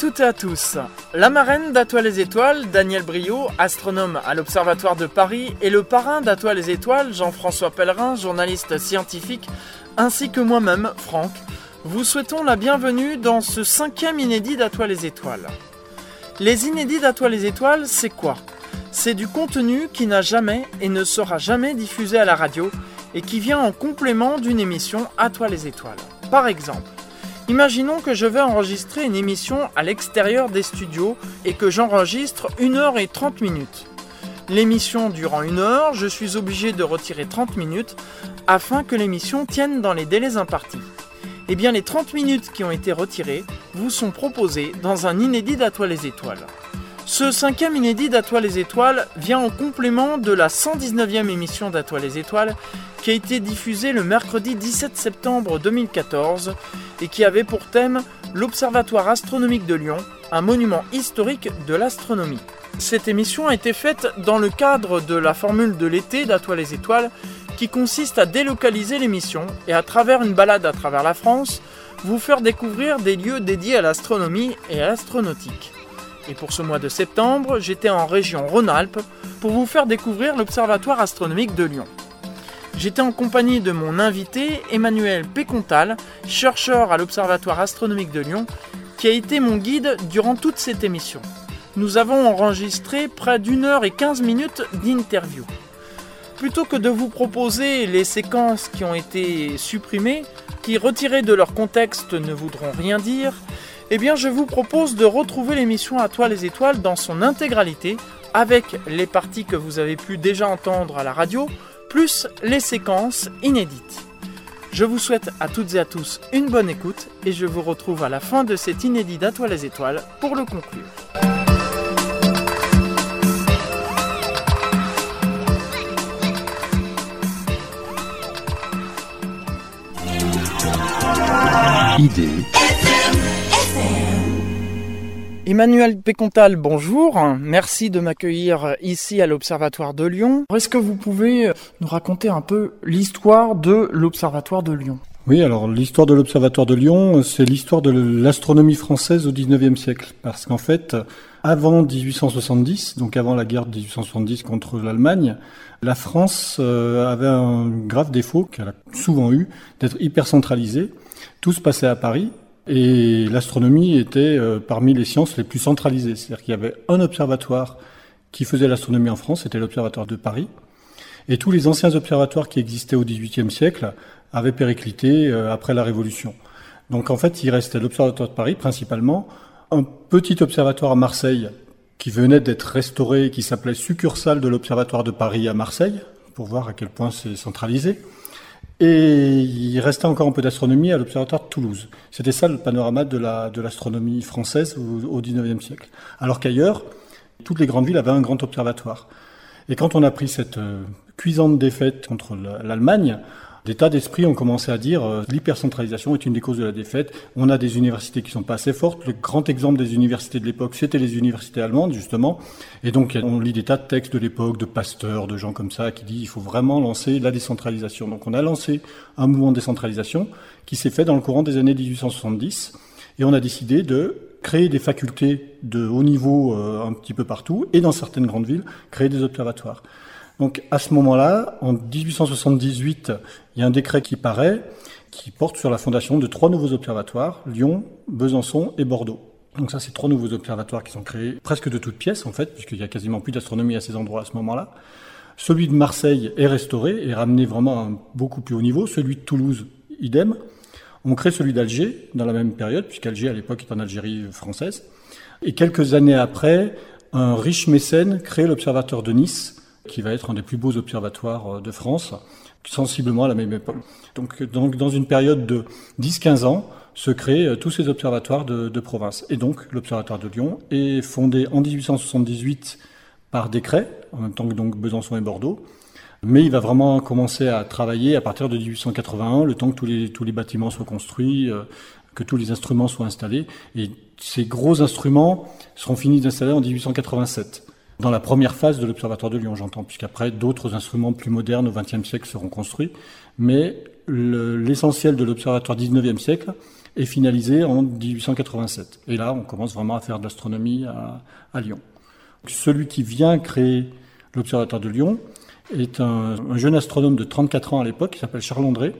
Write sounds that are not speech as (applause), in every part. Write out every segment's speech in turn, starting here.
Toutes et à tous. La marraine d'Atoile les Étoiles, Daniel Brio, astronome à l'Observatoire de Paris, et le parrain d'Atoile les Étoiles, Jean-François Pellerin, journaliste scientifique, ainsi que moi-même, Franck, vous souhaitons la bienvenue dans ce cinquième inédit d'Atoile les Étoiles. Les inédits d'Atoile les Étoiles, c'est quoi? C'est du contenu qui n'a jamais et ne sera jamais diffusé à la radio et qui vient en complément d'une émission Atoile les Étoiles. Par exemple, Imaginons que je vais enregistrer une émission à l'extérieur des studios et que j'enregistre 1 heure et 30 minutes. L'émission durant une heure, je suis obligé de retirer 30 minutes afin que l'émission tienne dans les délais impartis. Eh bien, les 30 minutes qui ont été retirées vous sont proposées dans un inédit d'Atoile les Étoiles. Ce cinquième inédit d'Atoile les Étoiles vient en complément de la 119e émission d'Atoile les Étoiles qui a été diffusée le mercredi 17 septembre 2014 et qui avait pour thème l'Observatoire astronomique de Lyon, un monument historique de l'astronomie. Cette émission a été faite dans le cadre de la formule de l'été d'Atoile les Étoiles qui consiste à délocaliser l'émission et à travers une balade à travers la France, vous faire découvrir des lieux dédiés à l'astronomie et à l'astronautique. Et pour ce mois de septembre, j'étais en région Rhône-Alpes pour vous faire découvrir l'Observatoire astronomique de Lyon. J'étais en compagnie de mon invité Emmanuel Pécontal, chercheur à l'Observatoire astronomique de Lyon, qui a été mon guide durant toute cette émission. Nous avons enregistré près d'une heure et quinze minutes d'interview. Plutôt que de vous proposer les séquences qui ont été supprimées, qui retirées de leur contexte ne voudront rien dire, eh bien je vous propose de retrouver l'émission À toi les étoiles dans son intégralité, avec les parties que vous avez pu déjà entendre à la radio, plus les séquences inédites. Je vous souhaite à toutes et à tous une bonne écoute et je vous retrouve à la fin de cet inédit d'À les étoiles pour le conclure. Idée Emmanuel Pécontal, bonjour. Merci de m'accueillir ici à l'Observatoire de Lyon. Est-ce que vous pouvez nous raconter un peu l'histoire de l'Observatoire de Lyon? Oui, alors l'histoire de l'Observatoire de Lyon, c'est l'histoire de l'astronomie française au XIXe siècle. Parce qu'en fait, avant 1870, donc avant la guerre de 1870 contre l'Allemagne, la France euh, avait un grave défaut qu'elle a souvent eu, d'être hyper centralisée. Tout se passait à Paris et l'astronomie était euh, parmi les sciences les plus centralisées. C'est-à-dire qu'il y avait un observatoire qui faisait l'astronomie en France, c'était l'observatoire de Paris. Et tous les anciens observatoires qui existaient au XVIIIe siècle avaient périclité euh, après la Révolution. Donc en fait, il restait l'observatoire de Paris principalement, un petit observatoire à Marseille qui venait d'être restauré, qui s'appelait succursale de l'observatoire de Paris à Marseille, pour voir à quel point c'est centralisé. Et il restait encore un peu d'astronomie à l'Observatoire de Toulouse. C'était ça le panorama de l'astronomie la, de française au, 19e siècle. Alors qu'ailleurs, toutes les grandes villes avaient un grand observatoire. Et quand on a pris cette euh, cuisante défaite contre l'Allemagne, des tas d'esprits ont commencé à dire euh, l'hypercentralisation est une des causes de la défaite. On a des universités qui sont pas assez fortes. Le grand exemple des universités de l'époque, c'était les universités allemandes justement. Et donc on lit des tas de textes de l'époque, de pasteurs, de gens comme ça, qui disent il faut vraiment lancer la décentralisation. Donc on a lancé un mouvement de décentralisation qui s'est fait dans le courant des années 1870, et on a décidé de créer des facultés de haut niveau euh, un petit peu partout, et dans certaines grandes villes, créer des observatoires. Donc à ce moment-là, en 1878, il y a un décret qui paraît qui porte sur la fondation de trois nouveaux observatoires, Lyon, Besançon et Bordeaux. Donc ça, c'est trois nouveaux observatoires qui sont créés presque de toutes pièces, en fait, puisqu'il y a quasiment plus d'astronomie à ces endroits à ce moment-là. Celui de Marseille est restauré et ramené vraiment à un beaucoup plus haut niveau. Celui de Toulouse, idem. On crée celui d'Alger dans la même période, puisqu'Alger à l'époque est en Algérie française. Et quelques années après, un riche mécène crée l'observatoire de Nice, qui va être un des plus beaux observatoires euh, de France, sensiblement à la même époque. Donc, dans une période de 10-15 ans, se créent euh, tous ces observatoires de, de province. Et donc l'observatoire de Lyon est fondé en 1878 par décret, en même temps que donc Besançon et Bordeaux. Mais il va vraiment commencer à travailler à partir de 1881, le temps que tous les, tous les bâtiments soient construits, euh, que tous les instruments soient installés. Et ces gros instruments seront finis d'installer en 1887 dans la première phase de l'Observatoire de Lyon, j'entends, puisqu'après d'autres instruments plus modernes au XXe siècle seront construits. Mais l'essentiel de l'Observatoire 19e siècle, et finalisé en 1887. Et là, on commence vraiment à faire de l'astronomie à, Lyon. Celui qui vient créer l'Observatoire de Lyon est un, un, jeune astronome de 34 ans à l'époque, qui s'appelle Charles André,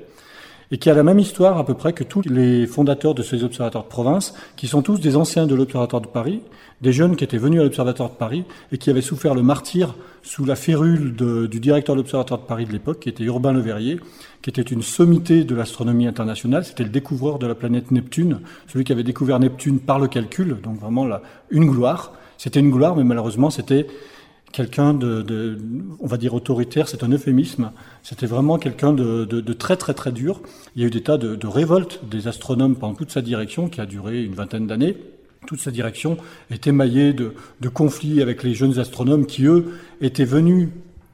et qui a la même histoire à peu près que tous les fondateurs de ces observatoires de province, qui sont tous des anciens de l'Observatoire de Paris, des jeunes qui étaient venus à l'Observatoire de Paris et qui avaient souffert le martyr sous la férule du directeur de l'Observatoire de Paris de l'époque, qui était Urbain Le Verrier, qui était une sommité de l'astronomie internationale. C'était le découvreur de la planète Neptune, celui qui avait découvert Neptune par le calcul, donc vraiment là, une gloire. C'était une gloire, mais malheureusement, c'était quelqu'un de, on va dire autoritaire, c'est un euphémisme. C'était vraiment quelqu'un de, très très très dur. Il y a eu des tas de, révoltes des astronomes pendant toute sa direction, qui a duré une vingtaine d'années. Toute sa direction est émaillée de, conflits avec les jeunes astronomes qui, eux, étaient venus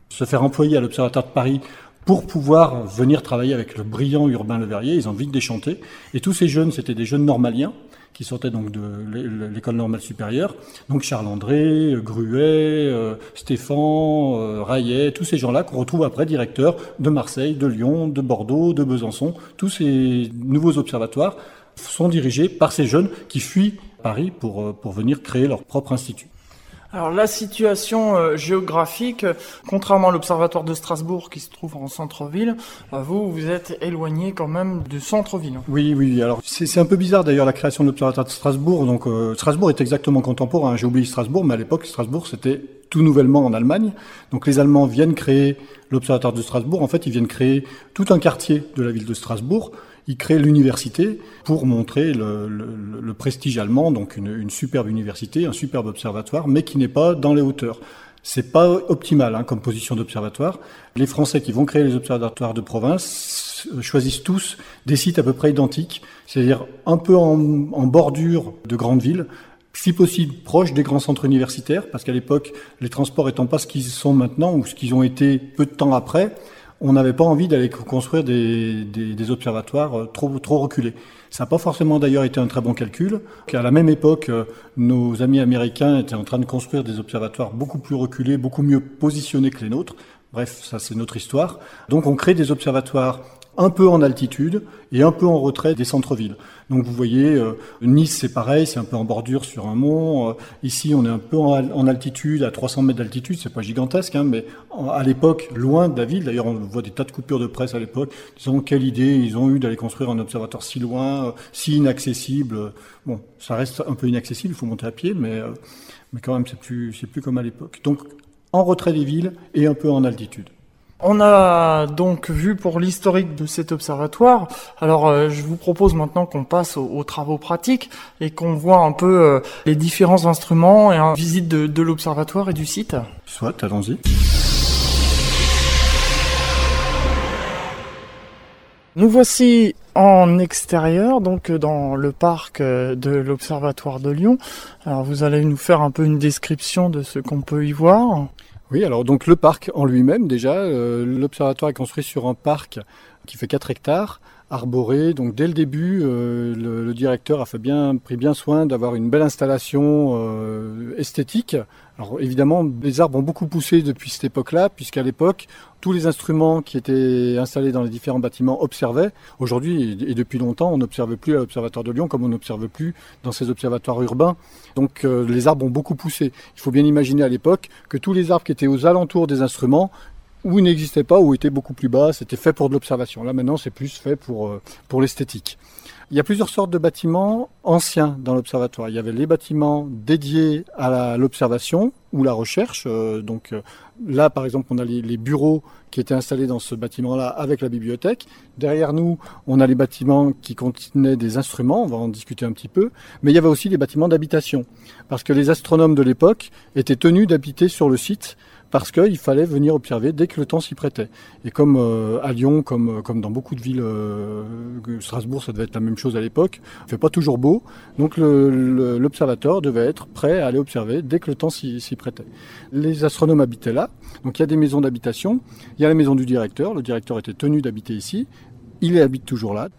se faire employer à l'Observatoire de Paris pour pouvoir venir travailler avec le brillant Urbain Le Verrier. Ils ont vite déchanté. Et tous ces jeunes, c'était des jeunes normaliens qui sortaient donc de l'école normale supérieure. Donc Charles André, Gruet, euh, Stéphane, euh, Rayet, tous ces gens-là qu'on retrouve après directeurs de Marseille, de Lyon, de Bordeaux, de Besançon. Tous ces nouveaux observatoires sont dirigés par ces jeunes qui fuient Paris pour, euh, pour venir créer leur propre institut. Alors la situation euh, géographique, euh, contrairement à l'observatoire de Strasbourg qui se trouve en centre-ville, euh, vous vous êtes éloigné quand même du centre-ville. Oui, oui. Alors c'est un peu bizarre d'ailleurs la création de l'observatoire de Strasbourg. Donc Strasbourg est exactement contemporain. J'ai oublié Strasbourg, mais à l'époque Strasbourg c'était tout nouvellement en Allemagne. Donc les Allemands viennent créer l'observatoire de Strasbourg. En fait, ils viennent créer tout un quartier de la ville de Strasbourg il crée l'université pour montrer le, prestige allemand, donc une, superbe université, un superbe observatoire, mais qui n'est pas dans les hauteurs. C'est pas optimal hein, comme position d'observatoire. Les Français qui vont créer les observatoires de province choisissent tous des sites à peu près identiques, c'est-à-dire un peu en, en bordure de grandes villes, si possible proche des grands centres universitaires, parce qu'à l'époque, les transports étant pas ce qu'ils sont maintenant ou ce qu'ils ont été peu de temps après, on n'avait pas envie d'aller construire des, des, observatoires euh, trop, trop reculés. Ça n'a pas forcément d'ailleurs été un très bon calcul. À la même époque, euh, nos amis américains étaient en train de construire des observatoires beaucoup plus reculés, beaucoup mieux positionnés que les nôtres. Bref, ça c'est notre histoire. Donc on crée des observatoires un peu en altitude et un peu en retrait des centres-villes. Donc vous voyez, euh, Nice c'est pareil, c'est un peu en bordure sur un mont. Euh, ici on est un peu en, altitude, à 300 mètres d'altitude, c'est pas gigantesque, hein, mais à l'époque, loin de la ville, d'ailleurs on voit des tas de coupures de presse à l'époque, disant quelle idée ils ont eu d'aller construire un observatoire si loin, euh, si inaccessible. Bon, ça reste un peu inaccessible, il faut monter à pied, mais, mais quand même c'est plus, c'est plus comme à l'époque. Donc en retrait des villes et un peu en altitude. On a donc vu pour l'historique de cet observatoire. Alors, euh, je vous propose maintenant qu'on passe aux, travaux pratiques et qu'on voit un peu euh, les différents instruments et une visite de, de l'observatoire et du site. Soit, allons-y. Nous voici en extérieur, donc dans le parc euh, de l'Observatoire de Lyon. Alors vous allez nous faire un peu une description de ce qu'on peut y voir. Oui, alors donc le parc en lui-même déjà, euh, l'observatoire est construit sur un parc qui fait 4 hectares, arboré. Donc dès le début, euh, le, directeur a bien, pris bien soin d'avoir une belle installation euh, esthétique alors évidemment, les arbres ont beaucoup poussé depuis cette époque-là, puisqu'à l'époque, tous les instruments qui étaient installés dans les différents bâtiments observaient. Aujourd'hui, et depuis longtemps, on n'observe plus à l'Observatoire de Lyon comme on n'observe plus dans ces observatoires urbains. Donc euh, les arbres ont beaucoup poussé. Il faut bien imaginer à l'époque que tous les arbres qui étaient aux alentours des instruments ou n'existaient pas ou étaient beaucoup plus bas, c'était fait pour de l'observation. Là maintenant, c'est plus fait pour, euh, pour l'esthétique. Il y a plusieurs sortes de bâtiments anciens dans l'observatoire. Il y avait les bâtiments dédiés à l'observation ou la recherche. Euh, donc euh, là, par exemple, on a les, bureaux qui étaient installés dans ce bâtiment-là avec la bibliothèque. Derrière nous, on a les bâtiments qui contenaient des instruments. On va en discuter un petit peu. Mais il y avait aussi les bâtiments d'habitation parce que les astronomes de l'époque étaient tenus d'habiter sur le site parce qu'il fallait venir observer dès que le temps s'y prêtait. Et comme euh, à Lyon, comme, comme dans beaucoup de villes, euh, Strasbourg, ça devait être la même chose à l'époque, il fait pas toujours beau, donc l'observateur devait être prêt à aller observer dès que le temps s'y prêtait. Les astronomes habitaient là, donc il y a des maisons d'habitation, il y a la maison du directeur, le directeur était tenu d'habiter ici, il habite toujours là.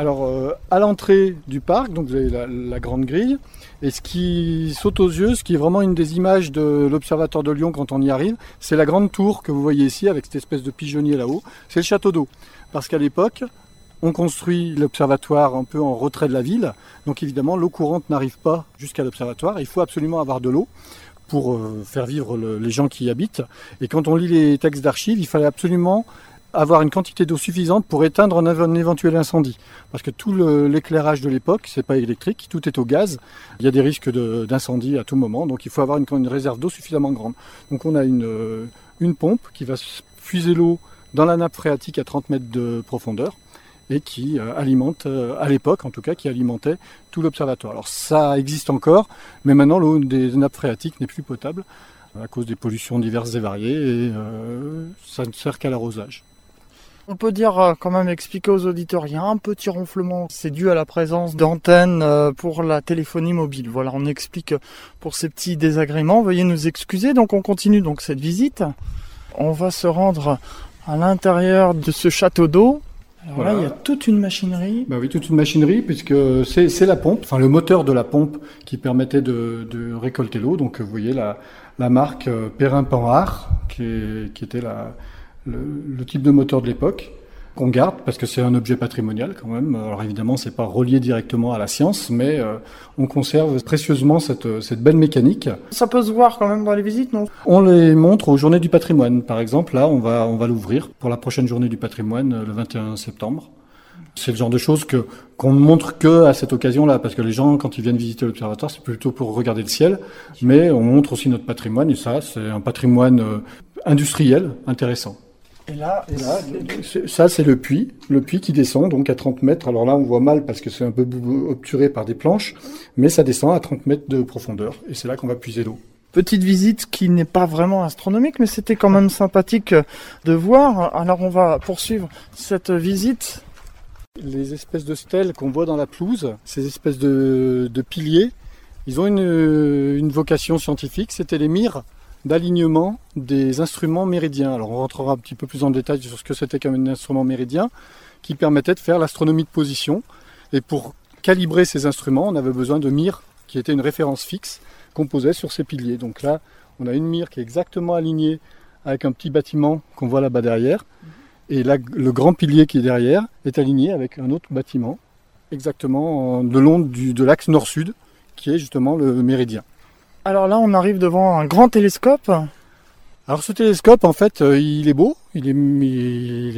Alors, euh, à l'entrée du parc, donc vous avez la, grande grille, et ce qui saute aux yeux, ce qui est vraiment une des images de l'Observatoire de Lyon quand on y arrive, c'est la grande tour que vous voyez ici avec cette espèce de pigeonnier là-haut. C'est le château d'eau. Parce qu'à l'époque, On construit l'observatoire un peu en retrait de la ville, donc évidemment l'eau courante n'arrive pas jusqu'à l'observatoire. Il faut absolument avoir de l'eau pour euh, faire vivre les gens qui y habitent. Et quand on lit les textes d'archives, il fallait absolument avoir une quantité d'eau suffisante pour éteindre un, éventuel incendie. Parce que tout l'éclairage de l'époque, c'est pas électrique, tout est au gaz. Il y a des risques d'incendie à tout moment, donc il faut avoir une, réserve d'eau suffisamment grande. Donc on a une, euh, pompe qui va puiser l'eau dans la nappe phréatique à 30 mètres de profondeur et qui euh, alimente, euh, à l'époque en tout cas, qui alimentait tout l'observatoire. Alors ça existe encore, mais maintenant l'eau des nappes phréatiques n'est plus potable à cause des pollutions diverses et variées et ça ne sert qu'à l'arrosage. On peut dire euh, quand même expliquer aux auditeurs, il y a un petit ronflement, c'est dû à la présence d'antennes euh, pour la téléphonie mobile. Voilà, on explique pour ces petits désagréments. Veuillez nous excuser. Donc on continue donc cette visite. On va se rendre à l'intérieur de ce château d'eau. Alors là, il y a toute une machinerie. Bah oui, toute une machinerie, puisque c'est la pompe, enfin le moteur de la pompe qui permettait de, récolter l'eau. Donc vous voyez la, marque euh, Perrin-Panhard, qui, qui était la, le, type de moteur de l'époque qu'on garde parce que c'est un objet patrimonial quand même. Alors évidemment, c'est pas relié directement à la science, mais euh, on conserve précieusement cette, cette belle mécanique. Ça peut se voir quand même dans les visites, non? On les montre aux journées du patrimoine. Par exemple, là, on va on va l'ouvrir pour la prochaine journée du patrimoine euh, le 21 septembre. C'est le genre de choses que qu'on ne montre que à cette occasion-là, parce que les gens, quand ils viennent visiter l'observatoire, c'est plutôt pour regarder le ciel, mais on montre aussi notre patrimoine, et ça, c'est un patrimoine euh, industriel intéressant. Et là, ça c'est le puits, le puits qui descend donc à 30 mètres. Alors là on voit mal parce que c'est un peu obturé par des planches, mais ça descend à 30 mètres de profondeur et c'est là qu'on va puiser l'eau. Petite visite qui n'est pas vraiment astronomique, mais c'était quand même sympathique de voir. Alors on va poursuivre cette visite. Les espèces de stèles qu'on voit dans la pelouse, ces espèces de, piliers, ils ont une, une vocation scientifique, c'était les mires d'alignement des instruments méridiens. Alors on rentrera un petit peu plus en détail sur ce que c'était qu'un instrument méridien qui permettait de faire l'astronomie de position. Et pour calibrer ces instruments, on avait besoin de mires qui étaient une référence fixe qu'on posait sur ces piliers. Donc là, on a une mire qui est exactement alignée avec un petit bâtiment qu'on voit là-bas derrière. Et là, le grand pilier qui est derrière est aligné avec un autre bâtiment, exactement le long de l'axe nord-sud, qui est justement le méridien. Alors là, on arrive devant un grand télescope. Alors ce télescope, en fait, euh, il est beau, il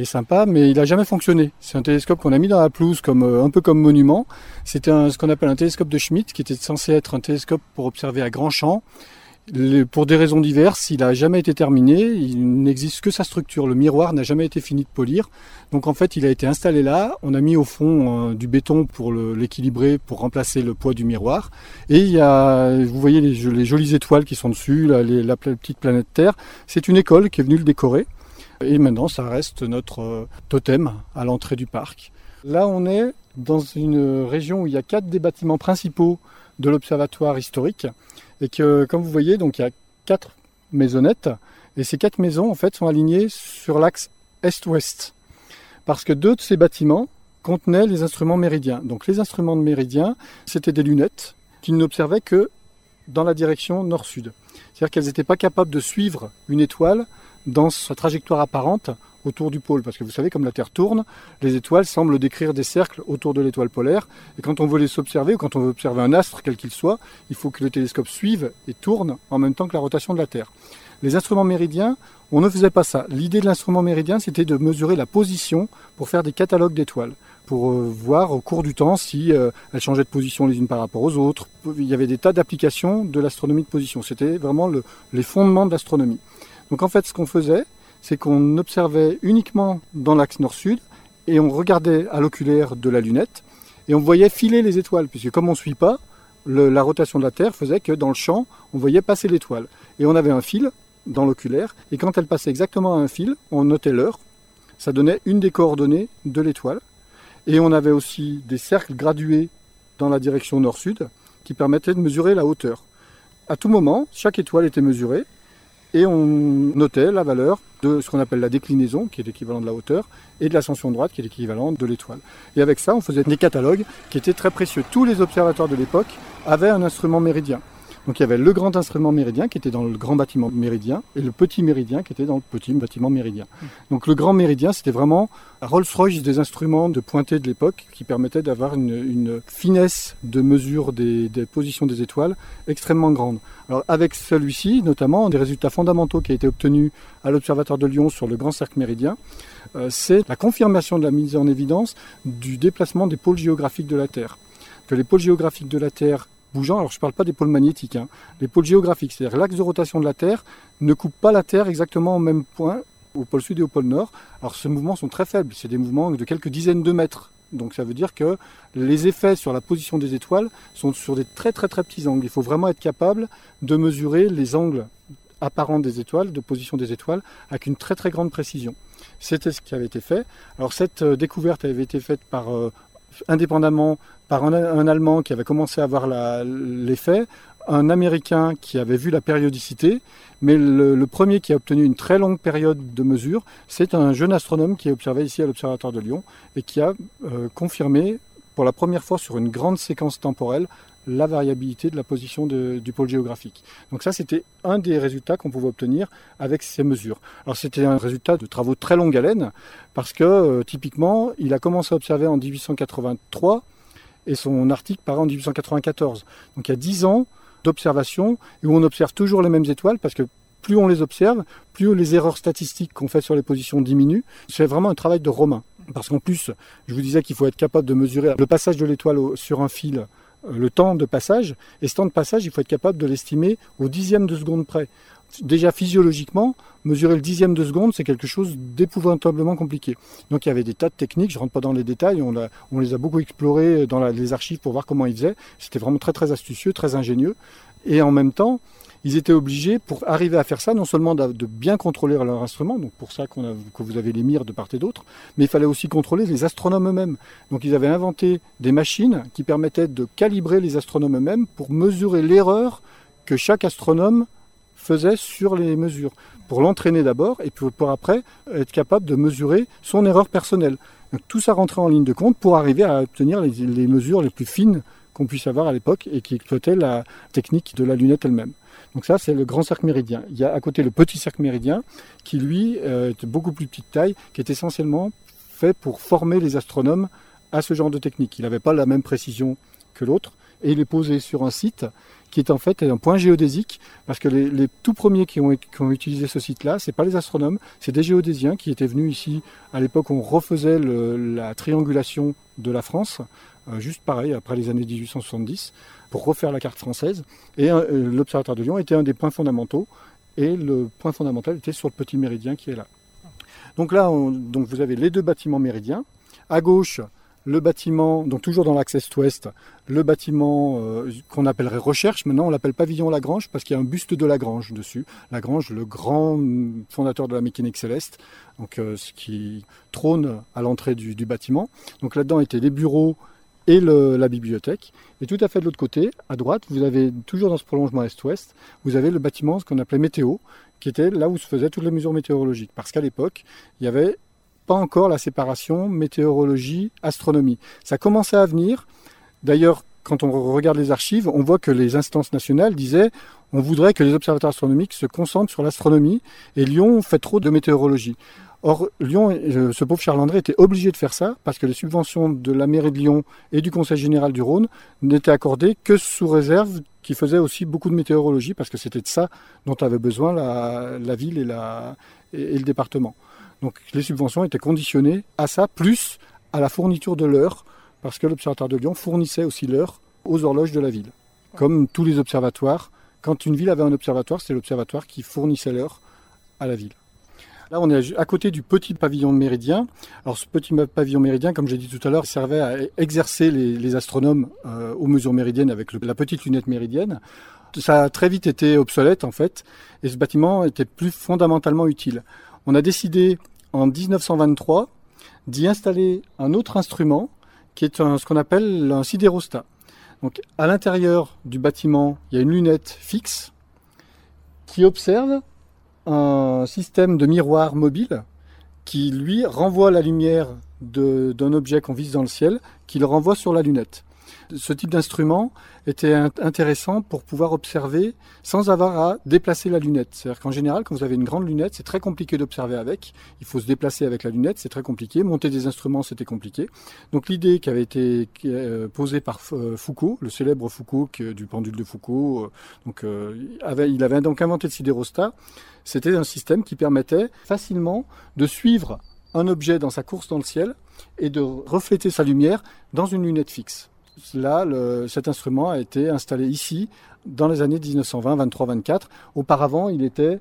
est, sympa, mais il n'a jamais fonctionné. C'est un télescope qu'on a mis dans la pelouse comme euh, un peu comme monument. C'était ce qu'on appelle un télescope de Schmidt, qui était censé être un télescope pour observer à grand champ pour des raisons diverses, il n'a jamais été terminé, il n'existe que sa structure. Le miroir n'a jamais été fini de polir. Donc en fait, il a été installé là. On a mis au fond euh, du béton pour l'équilibrer, pour remplacer le poids du miroir. Et il y a, vous voyez les, jolies étoiles qui sont dessus, la, petite planète Terre. C'est une école qui est venue le décorer. Et maintenant, ça reste notre euh, totem à l'entrée du parc. Là, on est dans une région où il y a quatre des bâtiments principaux de l'observatoire historique. Et que, comme vous voyez, donc il y a quatre maisonnettes. Et ces quatre maisons, en fait, sont alignées sur l'axe est-ouest. Parce que deux de ces bâtiments contenaient les instruments méridiens. Donc les instruments de méridien, c'était des lunettes qui n'observaient que dans la direction nord-sud. C'est-à-dire qu'elles n'étaient pas capables de suivre une étoile dans sa trajectoire apparente autour du pôle. Parce que vous savez, comme la Terre tourne, les étoiles semblent décrire des cercles autour de l'étoile polaire. Et quand on veut les observer, ou quand on veut observer un astre, quel qu'il soit, il faut que le télescope suive et tourne en même temps que la rotation de la Terre. Les instruments méridiens, on ne faisait pas ça. L'idée de l'instrument méridien, c'était de mesurer la position pour faire des catalogues d'étoiles, pour euh, voir au cours du temps si euh, elles changeaient de position les unes par rapport aux autres. Il y avait des tas d'applications de l'astronomie de position. C'était vraiment les fondements de l'astronomie. Donc en fait, ce qu'on faisait, c'est qu'on observait uniquement dans l'axe nord-sud et on regardait à l'oculaire de la lunette et on voyait filer les étoiles, puisque comme on ne suit pas, la rotation de la Terre faisait que dans le champ, on voyait passer l'étoile. Et on avait un fil dans l'oculaire, et quand elle passait exactement à un fil, on notait l'heure. Ça donnait une des coordonnées de l'étoile. Et on avait aussi des cercles gradués dans la direction nord-sud qui permettaient de mesurer la hauteur. À tout moment, chaque étoile était mesurée, et on notait la valeur de ce qu'on appelle la déclinaison, qui est l'équivalent de la hauteur, et de l'ascension droite, qui est l'équivalent de l'étoile. Et avec ça, on faisait des catalogues qui étaient très précieux. Tous les observateurs de l'époque avaient un instrument méridien. Donc il y avait le grand instrument méridien qui était dans le grand bâtiment méridien et le petit méridien qui était dans le petit bâtiment méridien. Donc le grand méridien, c'était vraiment Rolls-Royce des instruments de pointé de l'époque qui permettaient d'avoir une, finesse de mesure des, positions des étoiles extrêmement grande. Alors avec celui-ci, notamment, des résultats fondamentaux qui a été obtenus à l'Observatoire de Lyon sur le grand cercle méridien, euh, c'est la confirmation de la mise en évidence du déplacement des pôles géographiques de la Terre. Que les pôles géographiques de la Terre bougeant, alors je ne parle pas des pôles magnétiques, hein, les pôles géographiques, c'est-à-dire l'axe de rotation de la Terre ne coupe pas la Terre exactement au même point au pôle sud et au pôle nord. Alors ces mouvements sont très faibles, c'est des mouvements de quelques dizaines de mètres. Donc ça veut dire que les effets sur la position des étoiles sont sur des très très très petits angles. Il faut vraiment être capable de mesurer les angles apparents des étoiles, de position des étoiles, avec une très très grande précision. C'était ce qui avait été fait. Alors cette euh, découverte avait été faite par euh, indépendamment par un, Allemand qui avait commencé à voir l'effet, un Américain qui avait vu la périodicité, mais le, premier qui a obtenu une très longue période de mesure, c'est un jeune astronome qui est observé ici à l'Observatoire de Lyon et qui a euh, confirmé pour la première fois sur une grande séquence temporelle la variabilité de la position du pôle géographique. Donc ça, c'était un des résultats qu'on pouvait obtenir avec ces mesures. Alors c'était un résultat de travaux très longue haleine, parce que euh, typiquement, il a commencé à observer en 1883 et son article paraît en 1894. Donc il y a 10 ans d'observation où on observe toujours les mêmes étoiles, parce que plus on les observe, plus les erreurs statistiques qu'on fait sur les positions diminuent. C'est vraiment un travail de romain. Parce qu'en plus, je vous disais qu'il faut être capable de mesurer le passage de l'étoile sur un fil le temps de passage. Et ce temps de passage, il faut être capable de l'estimer au dixième de seconde près. Déjà physiologiquement, mesurer le dixième de seconde, c'est quelque chose d'épouvantablement compliqué. Donc il y avait des tas de techniques, je ne rentre pas dans les détails, on, les a beaucoup explorés dans les archives pour voir comment ils faisaient. C'était vraiment très très astucieux, très ingénieux. Et en même temps, ils étaient obligés, pour arriver à faire ça, non seulement de, bien contrôler leur instrument, donc pour ça que vous avez les mires de part et d'autre, mais il fallait aussi contrôler les astronomes eux-mêmes. Donc ils avaient inventé des machines qui permettaient de calibrer les astronomes eux-mêmes pour mesurer l'erreur que chaque astronome faisait sur les mesures, pour l'entraîner d'abord et pour après être capable de mesurer son erreur personnelle. Donc, tout ça rentrait en ligne de compte pour arriver à obtenir les, les mesures les plus fines qu'on puisse avoir à l'époque et qui exploitaient la technique de la lunette elle-même. Donc ça, c'est le grand cercle méridien. Il y a à côté le petit cercle méridien, qui lui euh, est beaucoup plus petite taille, qui est essentiellement fait pour former les astronomes à ce genre de technique. Il n'avait pas la même précision que l'autre, et il est posé sur un site qui est en fait un point géodésique, parce que les, tout premiers qui ont, utilisé ce site-là, c'est pas les astronomes, c'est des géodésiens qui étaient venus ici à l'époque où on refaisait la triangulation de la France, euh, juste pareil, après les années 1870 pour refaire la carte française. Et euh, l'Observatoire de Lyon était un des points fondamentaux. Et le point fondamental était sur le petit méridien qui est là. Donc là, donc vous avez les deux bâtiments méridiens. À gauche, le bâtiment, donc toujours dans l'axe est-ouest, le bâtiment euh, qu'on appellerait recherche, maintenant on l'appelle pavillon Lagrange parce qu'il y a un buste de Lagrange dessus. Lagrange, le grand fondateur de la mécanique céleste, donc euh, ce qui trône à l'entrée du, du, bâtiment. Donc là-dedans étaient les bureaux et la bibliothèque. Et tout à fait de l'autre côté, à droite, vous avez toujours dans ce prolongement est-ouest, vous avez le bâtiment, ce qu'on appelait météo, qui était là où se faisaient toutes les mesures météorologiques. Parce qu'à l'époque, il n'y avait pas encore la séparation météorologie-astronomie. Ça commençait à venir. D'ailleurs, quand on regarde les archives, on voit que les instances nationales disaient on voudrait que les observatoires astronomiques se concentrent sur l'astronomie et Lyon fait trop de météorologie. Or, Lyon, euh, ce pauvre Charles-André était obligé de faire ça parce que les subventions de la mairie de Lyon et du Conseil général du Rhône n'étaient accordées que sous réserve qui faisait aussi beaucoup de météorologie parce que c'était de ça dont avait besoin la, ville et, et, le département. Donc les subventions étaient conditionnées à ça, plus à la fourniture de l'heure, parce que l'Observatoire de Lyon fournissait aussi l'heure aux horloges de la ville. Comme tous les observatoires, quand une ville avait un observatoire, c'est l'observatoire qui fournissait l'heure à la ville. Là, on est à côté du petit pavillon méridien. Alors, ce petit pavillon méridien, comme j'ai dit tout à l'heure, servait à exercer les, astronomes euh, aux mesures méridiennes avec la petite lunette méridienne. Ça a très vite été obsolète, en fait, et ce bâtiment était plus fondamentalement utile. On a décidé, en 1923, d'y installer un autre instrument, qui est ce qu'on appelle un sidérostat. Donc, à l'intérieur du bâtiment, il y a une lunette fixe qui observe un système de miroir mobile qui, lui, renvoie la lumière d'un objet qu'on vise dans le ciel, qui le renvoie sur la lunette. Ce type d'instrument était intéressant pour pouvoir observer sans avoir à déplacer la lunette. C'est-à-dire qu'en général, quand vous avez une grande lunette, c'est très compliqué d'observer avec. Il faut se déplacer avec la lunette, c'est très compliqué. Monter des instruments, c'était compliqué. Donc l'idée qui avait été euh, posée par euh, Foucault, le célèbre Foucault du pendule de Foucault, euh, il avait donc inventé le sidérostat. C'était un système qui permettait facilement de suivre un objet dans sa course dans le ciel et de refléter sa lumière dans une lunette fixe. Là, cet instrument a été installé ici dans les années 1920, 23, 24. Auparavant, il était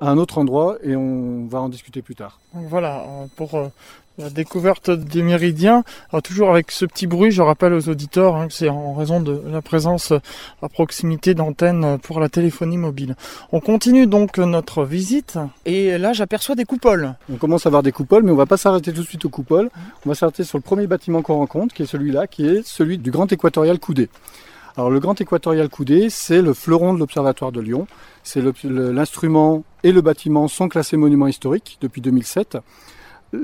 à un autre endroit et on va en discuter plus tard. Voilà, pour euh, la découverte des méridiens, toujours avec ce petit bruit, je rappelle aux auditeurs hein, que c'est en raison de la présence à proximité d'antennes pour la téléphonie mobile. On continue donc notre visite et là j'aperçois des coupoles. On commence à voir des coupoles, mais on va pas s'arrêter tout de suite aux coupoles. On va s'arrêter sur le premier bâtiment qu'on rencontre, qui est celui-là, qui est celui du Grand Équatorial Coudé. Alors le Grand Équatorial Coudé, c'est le fleuron de l'Observatoire de Lyon. C'est l'instrument et le bâtiment sont classés monuments historiques depuis 2007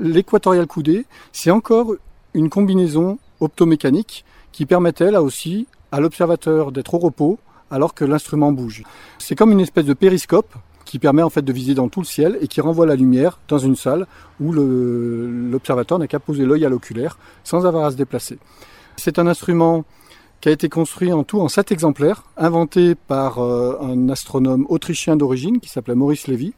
l'équatorial coudé, c'est encore une combinaison optomécanique qui permettait là aussi à l'observateur d'être au repos alors que l'instrument bouge. C'est comme une espèce de périscope qui permet en fait de viser dans tout le ciel et qui renvoie la lumière dans une salle où l'observateur n'a qu'à poser l'œil à l'oculaire sans avoir à se déplacer. C'est un instrument qui a été construit en tout en sept exemplaires, inventé par euh, un astronome autrichien d'origine qui s'appelait Maurice Lévy,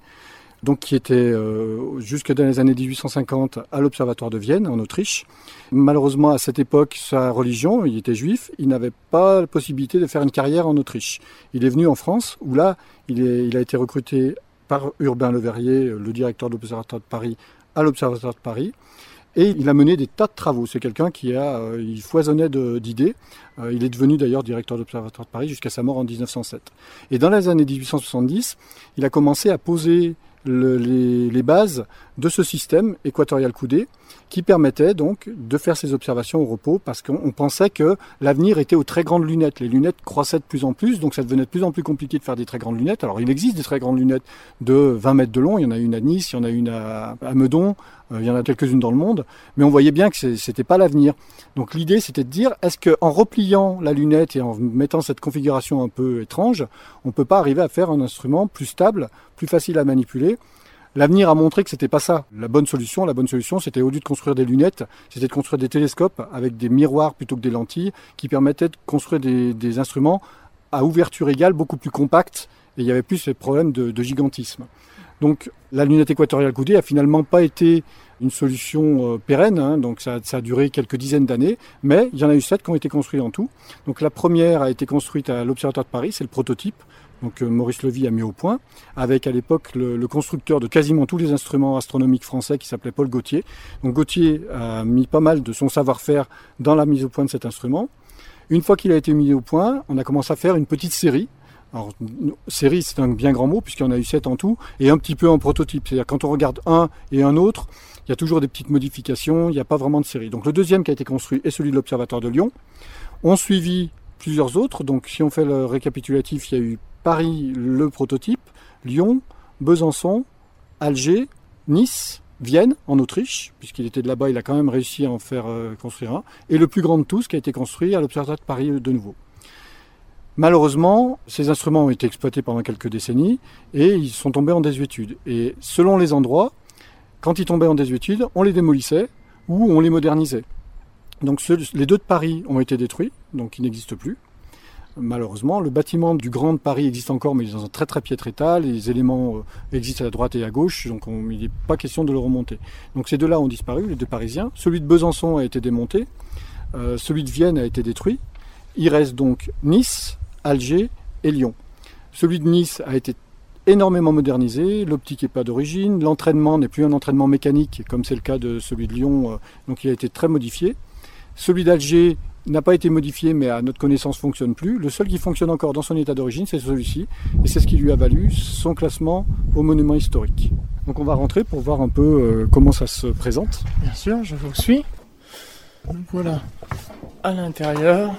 donc qui était euh, jusque dans les années 1850 à l'Observatoire de Vienne, en Autriche. Malheureusement, à cette époque, sa religion, il était juif, il n'avait pas la possibilité de faire une carrière en Autriche. Il est venu en France, où là, il, a été recruté par Urbain Le Verrier, le directeur de l'Observatoire de Paris, à l'Observatoire de Paris. Et il a mené des tas de travaux. C'est quelqu'un qui a, euh, il foisonnait d'idées. Euh, il est devenu d'ailleurs directeur de l'Observatoire de Paris jusqu'à sa mort en 1907. Et dans les années 1870, il a commencé à poser les, bases de ce système équatorial coudé qui permettait donc de faire ces observations au repos parce qu'on pensait que l'avenir était aux très grandes lunettes. Les lunettes croissaient de plus en plus, donc ça devenait de plus en plus compliqué de faire des très grandes lunettes. Alors il existe des très grandes lunettes de 20 mètres de long, il y en a une à Nice, il y en a une à, Meudon, il y en a quelques-unes dans le monde, mais on voyait bien que c'était pas l'avenir. Donc l'idée c'était de dire est-ce qu'en repliant la lunette et en mettant cette configuration un peu étrange, on peut pas arriver à faire un instrument plus stable, plus facile à manipuler? L'avenir a montré que c'était pas ça. La bonne solution, la bonne solution, c'était au lieu de construire des lunettes, c'était de construire des télescopes avec des miroirs plutôt que des lentilles, qui permettaient de construire des, instruments à ouverture égale, beaucoup plus compacts, et il y avait plus ce problème de, gigantisme. Donc la lunette équatoriale coudée a finalement pas été une solution euh, pérenne, hein, donc ça, a duré quelques dizaines d'années, mais il y en a eu sept qui ont été construits en tout. Donc la première a été construite à l'Observatoire de Paris, c'est le prototype, donc euh, Maurice Levy a mis au point, avec à l'époque le, constructeur de quasiment tous les instruments astronomiques français qui s'appelait Paul Gauthier. Donc Gauthier a mis pas mal de son savoir-faire dans la mise au point de cet instrument. Une fois qu'il a été mis au point, on a commencé à faire une petite série. Alors, série, c'est un bien grand mot, puisqu'il y en a eu sept en tout, et un petit peu en prototype. C'est-à-dire, quand on regarde un et un autre, il y a toujours des petites modifications, il n'y a pas vraiment de série. Donc, le deuxième qui a été construit est celui de l'Observatoire de Lyon. On suivi plusieurs autres. Donc, si on fait le récapitulatif, il y a eu Paris, le prototype, Lyon, Besançon, Alger, Nice, Vienne, en Autriche, puisqu'il était de là-bas, il a quand même réussi à en faire euh, construire un, et le plus grand de tous qui a été construit à l'Observatoire de Paris de nouveau. Malheureusement, ces instruments ont été exploités pendant quelques décennies et ils sont tombés en désuétude. Et selon les endroits, quand ils tombaient en désuétude, on les démolissait ou on les modernisait. Donc les deux de Paris ont été détruits, donc ils n'existent plus malheureusement. Le bâtiment du Grand Paris existe encore, mais il est dans un très très piètre état. Les éléments euh, existent à droite et à gauche, donc il n'est pas question de le remonter. Donc ces deux-là ont disparu, les deux Parisiens. Celui de Besançon a été démonté, euh, celui de Vienne a été détruit. Il reste donc Nice, Alger et Lyon. Celui de Nice a été énormément modernisé, l'optique n'est pas d'origine, l'entraînement n'est plus un entraînement mécanique comme c'est le cas de celui de Lyon, euh, donc il a été très modifié. Celui d'Alger n'a pas été modifié, mais à notre connaissance fonctionne plus. Le seul qui fonctionne encore dans son état d'origine, c'est celui-ci, et c'est ce qui lui a valu son classement au monument historique. Donc on va rentrer pour voir un peu euh, comment ça se présente. Bien sûr, je vous suis. Voilà, à l'intérieur.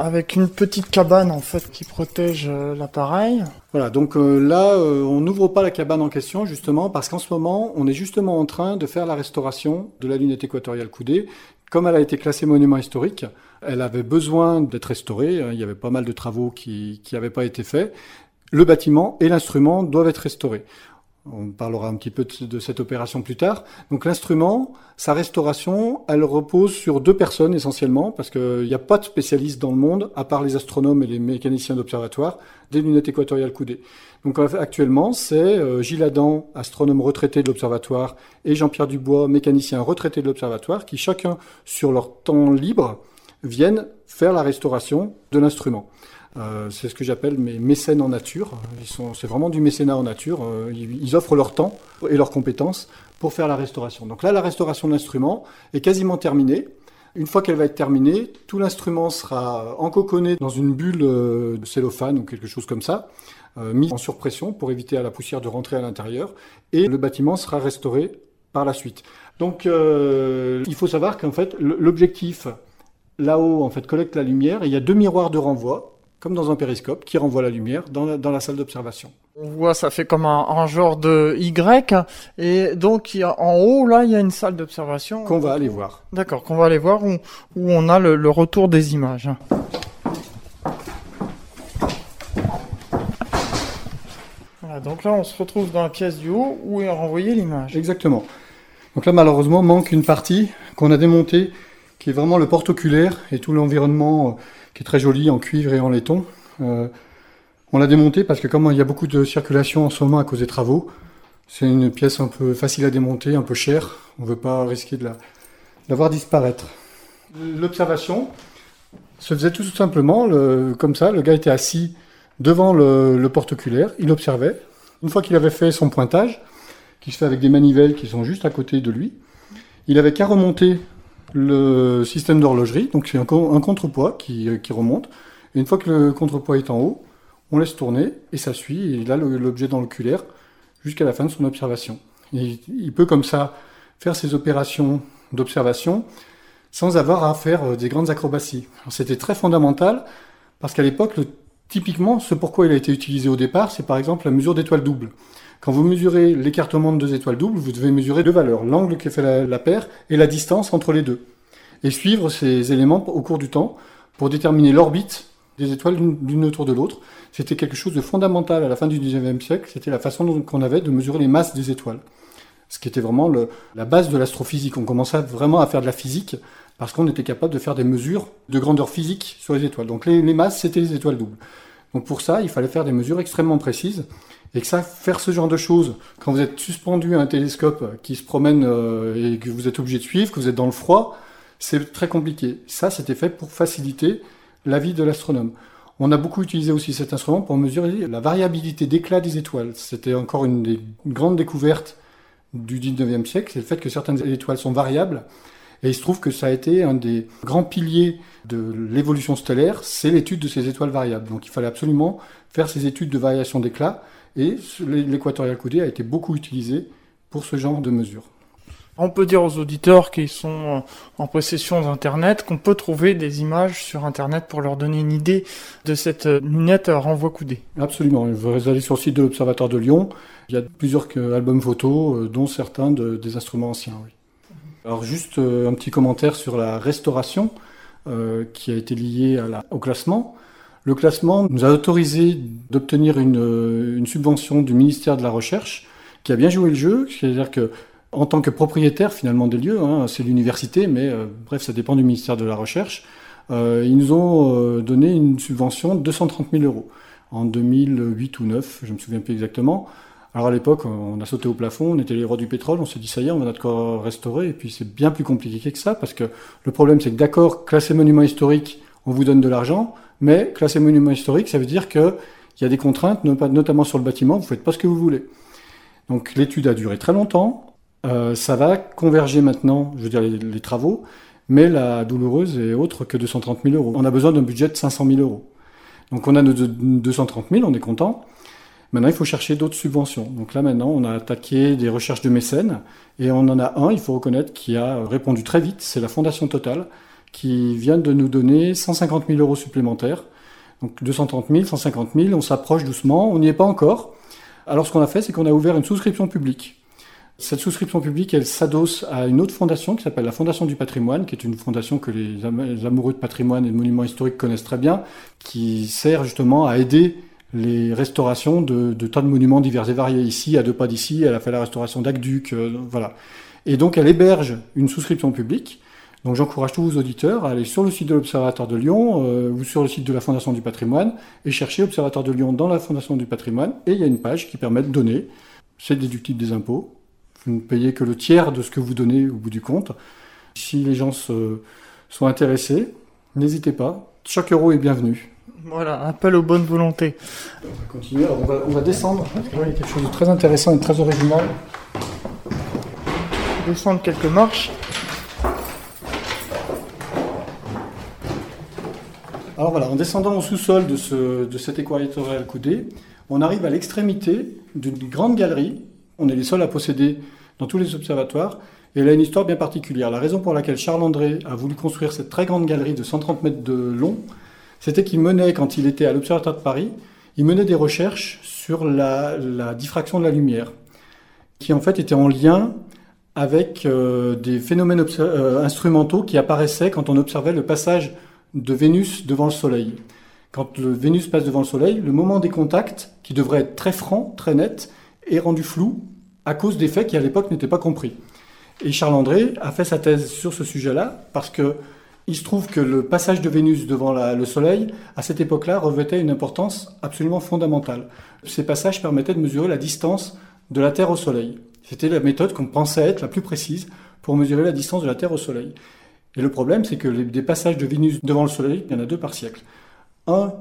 Avec une petite cabane en fait qui protège euh, l'appareil. Voilà, donc euh, là, euh, on n'ouvre pas la cabane en question justement parce qu'en ce moment, on est justement en train de faire la restauration de la lunette équatoriale coudée. Comme elle a été classée monument historique, elle avait besoin d'être restaurée. Il y avait pas mal de travaux qui n'avaient pas été faits. Le bâtiment et l'instrument doivent être restaurés. On parlera un petit peu de cette opération plus tard. Donc l'instrument, sa restauration, elle repose sur deux personnes essentiellement, parce qu'il n'y a pas de spécialistes dans le monde, à part les astronomes et les mécaniciens d'observatoire, des lunettes équatoriales coudées. Donc actuellement, c'est euh, Gilles Adam, astronome retraité de l'observatoire, et Jean-Pierre Dubois, mécanicien retraité de l'observatoire, qui chacun, sur leur temps libre, viennent faire la restauration de l'instrument. Euh, c'est ce que j'appelle mes mécènes en nature. c'est vraiment du mécénat en nature. Euh, ils, offrent leur temps et leurs compétences pour faire la restauration. Donc là, la restauration de l'instrument est quasiment terminée. Une fois qu'elle va être terminée, tout l'instrument sera encoconné dans une bulle euh, de cellophane ou quelque chose comme ça, mis en surpression pour éviter à la poussière de rentrer à l'intérieur, et le bâtiment sera restauré par la suite. Donc il faut savoir qu'en fait l'objectif là-haut en fait collecte la lumière et il y a deux miroirs de renvoi comme dans un périscope, qui renvoie la lumière dans la, salle d'observation. On voit, ça fait comme un, genre de Y, et donc en haut, là, il y a une salle d'observation. Qu'on va aller voir. D'accord, qu'on va aller voir, où, on a le, retour des images. Voilà, donc là, on se retrouve dans la pièce du haut, où est renvoyée l'image. Exactement. Donc là, malheureusement, manque une partie qu'on a démontée, qui est vraiment le porte-oculaire et tout l'environnement très joli en cuivre et en laiton. Euh, on l'a démonté parce que comme il y a beaucoup de circulation en ce moment à cause des travaux, c'est une pièce un peu facile à démonter, un peu chère. On ne veut pas risquer de la, voir disparaître. L'observation se faisait tout simplement comme ça. Le gars était assis devant le, le porte-oculaire, il observait. Une fois qu'il avait fait son pointage, qui se fait avec des manivelles qui sont juste à côté de lui, il avait qu'à remonter le système d'horlogerie, donc c'est un, contrepoids qui, remonte. Et une fois que le contrepoids est en haut, on laisse tourner et ça suit. L'objet dans l'oculaire jusqu'à la fin de son observation. il peut comme ça faire ses opérations d'observation sans avoir à faire euh, des grandes acrobaties. C'était très fondamental parce qu'à l'époque, typiquement, ce pourquoi il a été utilisé au départ, c'est par exemple la mesure d'étoiles doubles. Quand vous mesurez l'écartement de deux étoiles doubles, vous devez mesurer deux valeurs, l'angle qui fait la, paire et la distance entre les deux. Et suivre ces éléments au cours du temps pour déterminer l'orbite des étoiles d'une autour de l'autre. C'était quelque chose de fondamental à la fin du 19e siècle, c'était la façon qu'on avait de mesurer les masses des étoiles. Ce qui était vraiment la base de l'astrophysique. On commençait vraiment à faire de la physique parce qu'on était capable de faire des mesures de grandeur physique sur les étoiles. Donc les masses, c'était les étoiles doubles. Donc pour ça, il fallait faire des mesures extrêmement précises. Et que ça, faire ce genre de choses, quand vous êtes suspendu à un télescope qui se promène euh, et que vous êtes obligé de suivre, que vous êtes dans le froid, c'est très compliqué. Ça, c'était fait pour faciliter la vie de l'astronome. On a beaucoup utilisé aussi cet instrument pour mesurer la variabilité d'éclat des étoiles. C'était encore une des grandes découvertes du 19e siècle, c'est le fait que certaines étoiles sont variables. Et il se trouve que ça a été un des grands piliers de l'évolution stellaire, c'est l'étude de ces étoiles variables. Donc il fallait absolument faire ces études de variation d'éclat et l'équatorial coudé a été beaucoup utilisé pour ce genre de mesures. On peut dire aux auditeurs qui sont en possession d'Internet qu'on peut trouver des images sur Internet pour leur donner une idée de cette lunette renvoi coudé. Absolument. Vous allez sur le site de l'Observatoire de Lyon. Il y a plusieurs albums photos, euh, dont certains des instruments anciens. Alors juste euh, un petit commentaire sur la restauration euh, qui a été liée au classement. Le classement nous a autorisé d'obtenir euh, une, subvention du ministère de la Recherche qui a bien joué le jeu, c'est-à-dire que en tant que propriétaire finalement des lieux, hein, c'est l'université, mais euh, bref, ça dépend du ministère de la Recherche, euh, ils nous ont donné une subvention de 230 000 euros en 2008 ou 2009, je me souviens plus exactement. Alors à l'époque, on a sauté au plafond, on était les rois du pétrole, on s'est dit ça y est, on va notre restaurer, et puis c'est bien plus compliqué que ça, parce que le problème c'est que d'accord, classé monument historique, on vous donne de l'argent, mais classé monument historique, ça veut dire qu'il y a des contraintes, notamment sur le bâtiment, vous ne faites pas ce que vous voulez. Donc l'étude a duré très longtemps, euh, ça va converger maintenant, je veux dire, les, travaux, mais la douloureuse est autre que 230 000 euros. On a besoin d'un budget de 500 000 euros. Donc on a nos 230 000, on est content. Maintenant, il faut chercher d'autres subventions. Donc là, maintenant, on a attaqué des recherches de mécènes, et on en a un, il faut reconnaître, qui a répondu très vite, c'est la Fondation Total, qui vient de nous donner 150 000 euros supplémentaires. Donc 230 000, 150 000, on s'approche doucement, on n'y est pas encore. Alors ce qu'on a fait, c'est qu'on a ouvert une souscription publique. Cette souscription publique, elle s'adosse à une autre fondation qui s'appelle la Fondation du patrimoine, qui est une fondation que les amoureux de patrimoine et de monuments historiques connaissent très bien, qui sert justement à aider les restaurations de, tas de monuments divers et variés. Ici, à deux pas d'ici, elle a fait la restauration d'Aqueduc, euh, voilà. Et donc elle héberge une souscription publique. Donc j'encourage tous vos auditeurs à aller sur le site de l'Observatoire de Lyon euh, ou sur le site de la Fondation du patrimoine et chercher Observatoire de Lyon dans la Fondation du patrimoine. Et il y a une page qui permet de donner. C'est déductible des impôts. Vous ne payez que le tiers de ce que vous donnez au bout du compte. Si les gens se, sont intéressés, n'hésitez pas. Chaque euro est bienvenu. Voilà, appel aux bonnes volontés. On va continuer. on, va, on va descendre. il y a quelque chose de très intéressant et très original descendre quelques marches. Alors voilà, en descendant au sous-sol de, ce, de cet équatorial coudé, on arrive à l'extrémité d'une grande galerie. On est les seuls à posséder dans tous les observatoires. Et elle a une histoire bien particulière. La raison pour laquelle Charles André a voulu construire cette très grande galerie de 130 mètres de long, c'était qu'il menait, quand il était à l'Observatoire de Paris, il menait des recherches sur la, la diffraction de la lumière, qui en fait était en lien avec euh, des phénomènes euh, instrumentaux qui apparaissaient quand on observait le passage de Vénus devant le Soleil. Quand le Vénus passe devant le Soleil, le moment des contacts, qui devrait être très franc, très net, est rendu flou à cause des faits qui à l'époque n'étaient pas compris. Et Charles André a fait sa thèse sur ce sujet-là parce que il se trouve que le passage de Vénus devant le Soleil, à cette époque-là, revêtait une importance absolument fondamentale. Ces passages permettaient de mesurer la distance de la Terre au Soleil. C'était la méthode qu'on pensait être la plus précise pour mesurer la distance de la Terre au Soleil. Et le problème, c'est que les, des passages de Vénus devant le Soleil, il y en a deux par siècle. Un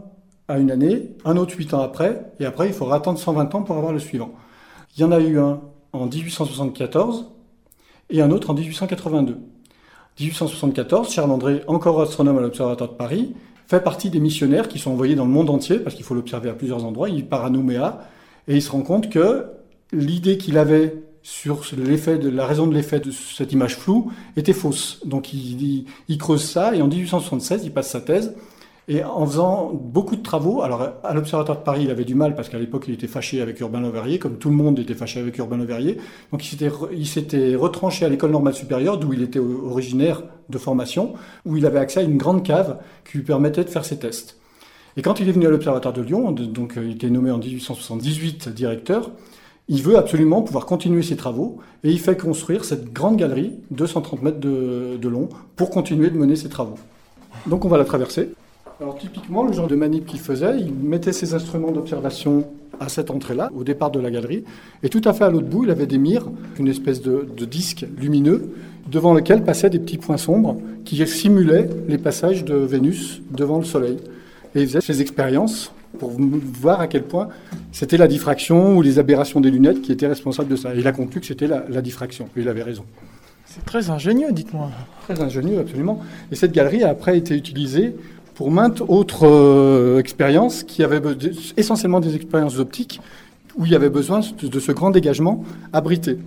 à une année, un autre huit ans après, et après, il faudra attendre 120 ans pour avoir le suivant. Il y en a eu un en 1874 et un autre en 1882. 1874, Charles André, encore astronome à l'Observatoire de Paris, fait partie des missionnaires qui sont envoyés dans le monde entier, parce qu'il faut l'observer à plusieurs endroits. Il part à Nouméa, et il se rend compte que l'idée qu'il avait sur l'effet de la raison de l'effet de cette image floue était fausse. Donc il, creuse ça et en 1876 il passe sa thèse et en faisant beaucoup de travaux. Alors à l'Observatoire de Paris il avait du mal parce qu'à l'époque il était fâché avec Urbain Le Verrier, comme tout le monde était fâché avec Urbain Le Verrier. Donc il s'était retranché à l'école normale supérieure d'où il était originaire de formation, où il avait accès à une grande cave qui lui permettait de faire ses tests. Et quand il est venu à l'Observatoire de Lyon, donc il était nommé en 1878 directeur, il veut absolument pouvoir continuer ses travaux et il fait construire cette grande galerie de 130 mètres de, long pour continuer de mener ses travaux. Donc on va la traverser. Alors typiquement, le genre de manip qu'il faisait, il mettait ses instruments d'observation à cette entrée-là, au départ de la galerie, et tout à fait à l'autre bout, il avait des mires, une espèce de, de disque lumineux, devant lequel passaient des petits points sombres qui simulaient les passages de Vénus devant le Soleil. Et il faisait ses expériences pour voir à quel point c'était la diffraction ou les aberrations des lunettes qui étaient responsables de ça. Et il a conclu que c'était la, diffraction. Et il avait raison. C'est très ingénieux, dites-moi. Très ingénieux, absolument. Et cette galerie a après été utilisée pour maintes autres euh, expériences qui avaient essentiellement des expériences optiques où il y avait besoin de, ce grand dégagement abrité.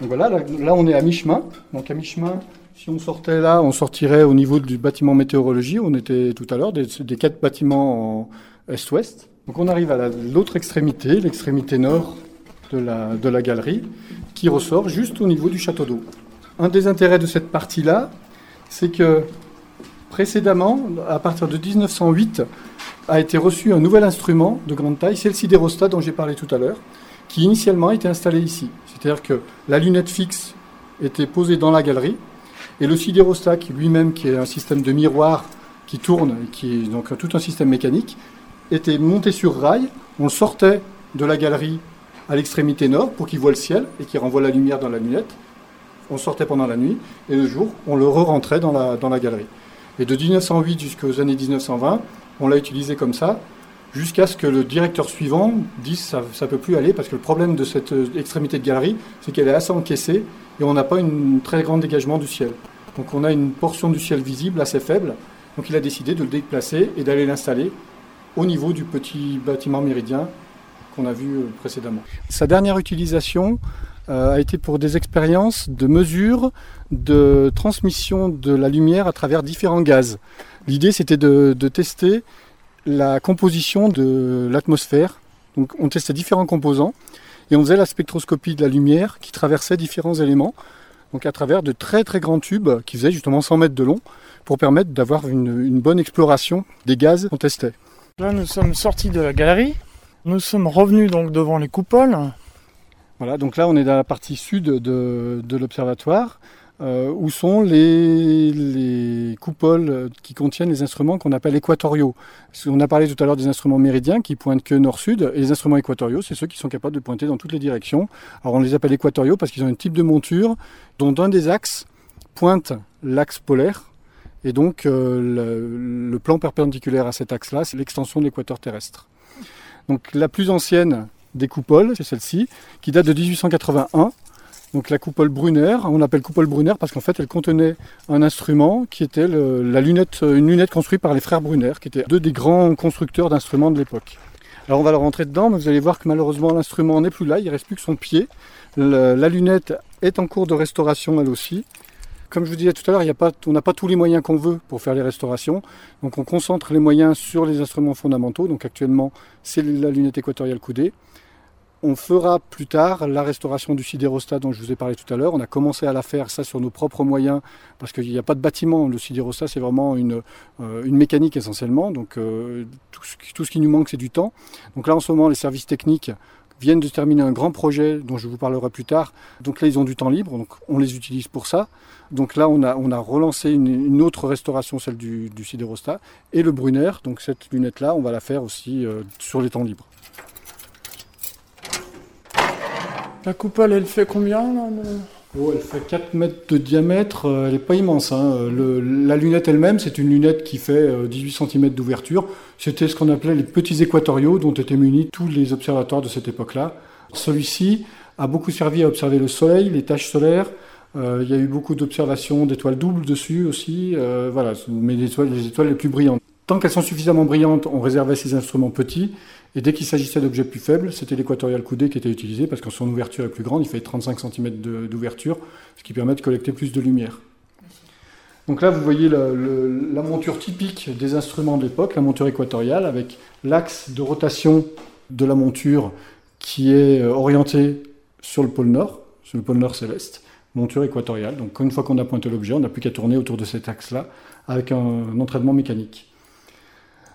Donc voilà, là, on est à mi-chemin. Donc à mi-chemin, si on sortait là, on sortirait au niveau du bâtiment météorologie. On était tout à l'heure des, des, quatre bâtiments en, est-ouest. Donc on arrive à l'autre extrémité, l'extrémité nord de la, galerie, qui ressort juste au niveau du château d'eau. Un des intérêts de cette partie-là, c'est que précédemment, à partir de 1908, a été reçu un nouvel instrument de grande taille, c'est le sidérostat dont j'ai parlé tout à l'heure, qui initialement était installé ici. C'est-à-dire que la lunette fixe était posée dans la galerie, et le sidérostat, lui-même qui est un système de miroir qui tourne, qui est donc tout un système mécanique, était monté sur rail. On sortait de la galerie à l'extrémité nord pour qu'il voit le ciel et qu'il renvoie la lumière dans la lunette. On sortait pendant la nuit et le jour, on le re-rentrait dans la, dans la galerie. Et de 1908 jusqu'aux années 1920, on l'a utilisé comme ça jusqu'à ce que le directeur suivant dise ça ne peut plus aller parce que le problème de cette euh, extrémité de galerie, c'est qu'elle est assez encaissée et on n'a pas un très grand dégagement du ciel. Donc on a une portion du ciel visible assez faible. Donc il a décidé de le déplacer et d'aller l'installer au niveau du petit bâtiment méridien qu'on a vu euh, précédemment. Sa dernière utilisation, euh, a été pour des expériences de mesure de transmission de la lumière à travers différents gaz. L'idée c'était de, tester la composition de l'atmosphère. Donc on testait différents composants et on faisait la spectroscopie de la lumière qui traversait différents éléments, donc à travers de très très grands tubes qui faisaient justement 100 mètres de long pour permettre d'avoir une, une bonne exploration des gaz qu'on testait. Là nous sommes sortis de la galerie, nous sommes revenus donc devant les coupoles. Voilà, donc là on est dans la partie sud de, l'observatoire, euh, où sont les, coupoles qui contiennent les instruments qu'on appelle équatoriaux. On a parlé tout à l'heure des instruments méridiens qui pointent que nord-sud, et les instruments équatoriaux, c'est ceux qui sont capables de pointer dans toutes les directions. Alors on les appelle équatoriaux parce qu'ils ont un type de monture dont un des axes pointe l'axe polaire, et donc euh, le plan perpendiculaire à cet axe-là, c'est l'extension de l'équateur terrestre. Donc la plus ancienne des coupoles, c'est celle-ci, qui date de 1881. Donc la coupole Brunner, on l'appelle coupole Brunner parce qu'en fait elle contenait un instrument qui était la lunette, une lunette construite par les frères Brunner, qui étaient deux des grands constructeurs d'instruments de l'époque. Alors on va le rentrer dedans, mais vous allez voir que malheureusement l'instrument n'est plus là, il ne reste plus que son pied. la lunette est en cours de restauration elle aussi. Comme je vous disais tout à l'heure, on n'a pas tous les moyens qu'on veut pour faire les restaurations. Donc on concentre les moyens sur les instruments fondamentaux. Donc actuellement, c'est la lunette équatoriale coudée. On fera plus tard la restauration du sidérostat dont je vous ai parlé tout à l'heure. On a commencé à la faire, ça sur nos propres moyens, parce qu'il n'y a pas de bâtiment. Le sidérostat, c'est vraiment une, euh, mécanique essentiellement. Donc euh, tout, tout, ce qui nous manque, c'est du temps. Donc là, en ce moment, les services techniques viennent de terminer un grand projet dont je vous parlerai plus tard. Donc là, ils ont du temps libre, donc on les utilise pour ça. Donc là, on a, relancé une, autre restauration, celle du, du et le Brunner. Donc cette lunette-là, on va la faire aussi euh, sur les temps libres. La coupole, elle fait combien oh, Elle fait 4 mètres de diamètre, euh, elle n'est pas immense. Hein. la lunette elle-même, c'est une lunette qui fait 18 euh, cm d'ouverture. C'était ce qu'on appelait les petits équatoriaux dont étaient munis tous les observatoires de cette époque-là. Celui-ci a beaucoup servi à observer le Soleil, les taches solaires. Euh, il y a eu beaucoup d'observations d'étoiles doubles dessus aussi. voilà, mais les étoiles, les étoiles les plus brillantes. Tant qu'elles sont suffisamment brillantes, on réservait ces instruments petits. Et dès qu'il s'agissait d'objets plus faibles, c'était l'équatorial coudé qui était utilisé parce que son ouverture est plus grande, il fait 35 cm d'ouverture, ce qui permet de collecter plus de lumière. Donc là, vous voyez la, monture typique des instruments de l'époque, la monture équatoriale, avec l'axe de rotation de la monture qui est euh, orienté sur le pôle nord, sur le pôle nord céleste, monture équatoriale. Donc une fois qu'on a pointé l'objet, on n'a plus qu'à tourner autour de cet axe-là avec un entraînement mécanique.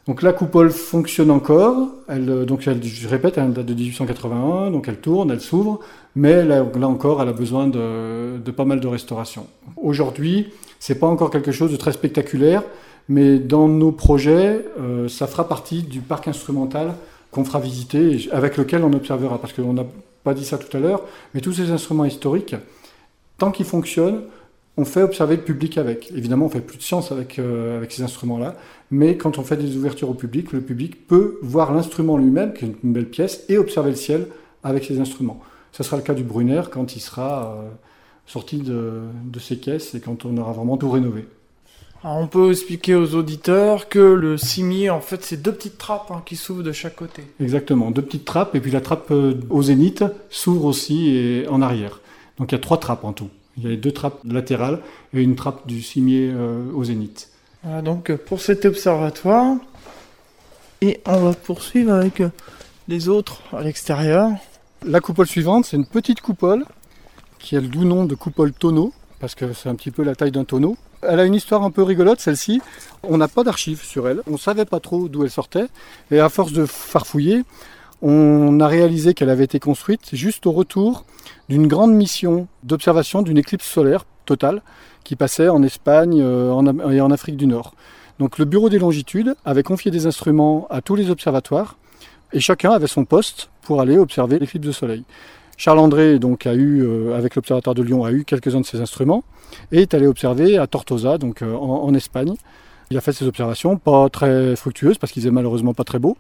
Donc la coupole fonctionne encore, euh, donc elle, je répète, elle date de 1881, donc elle tourne, elle s'ouvre, mais là, encore, elle a besoin de, pas mal de restauration. Aujourd'hui, c'est pas encore quelque chose de très spectaculaire, mais dans nos projets, euh, ça fera partie du parc instrumental qu'on fera visiter, avec lequel on observera, parce qu'on n'a pas dit ça tout à l'heure, mais tous ces instruments historiques, tant qu'ils fonctionnent, on fait observer le public avec. Évidemment, on fait plus de science avec, euh, avec ces instruments-là, mais quand on fait des ouvertures au public, le public peut voir l'instrument lui-même, qui est une belle pièce, et observer le ciel avec ces instruments. Ce sera le cas du Brunner quand il sera euh, sorti de, de, ses caisses et quand on aura vraiment tout rénové. on peut expliquer aux auditeurs que le cimier, en fait, c'est deux petites trappes hein, qui s'ouvrent de chaque côté. Exactement, deux petites trappes, et puis la trappe euh, au zénith s'ouvre aussi et en arrière. Donc il y a trois trappes en tout. Il y a deux trappes latérales et une trappe du cimier euh, au zénith. Voilà donc pour cet observatoire. Et on va poursuivre avec euh, les autres à l'extérieur. La coupole suivante, c'est une petite coupole qui a le doux nom de coupole tonneau, parce que c'est un petit peu la taille d'un tonneau. Elle a une histoire un peu rigolote, celle-ci. On n'a pas d'archives sur elle. On ne savait pas trop d'où elle sortait. Et à force de farfouiller, on a réalisé qu'elle avait été construite juste au retour d'une grande mission d'observation d'une éclipse solaire totale qui passait en Espagne euh, et en Afrique du Nord. Donc le Bureau des longitudes avait confié des instruments à tous les observatoires et chacun avait son poste pour aller observer l'éclipse de soleil. Charles André donc a eu euh, avec l'observatoire de Lyon a eu quelques-uns de ces instruments et est allé observer à Tortosa donc euh, en, en, Espagne. Il a fait ses observations pas très fructueuses parce qu'il faisait malheureusement pas très beau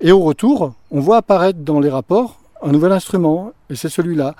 et au retour, on voit apparaître dans les rapports un nouvel instrument, et c'est celui-là.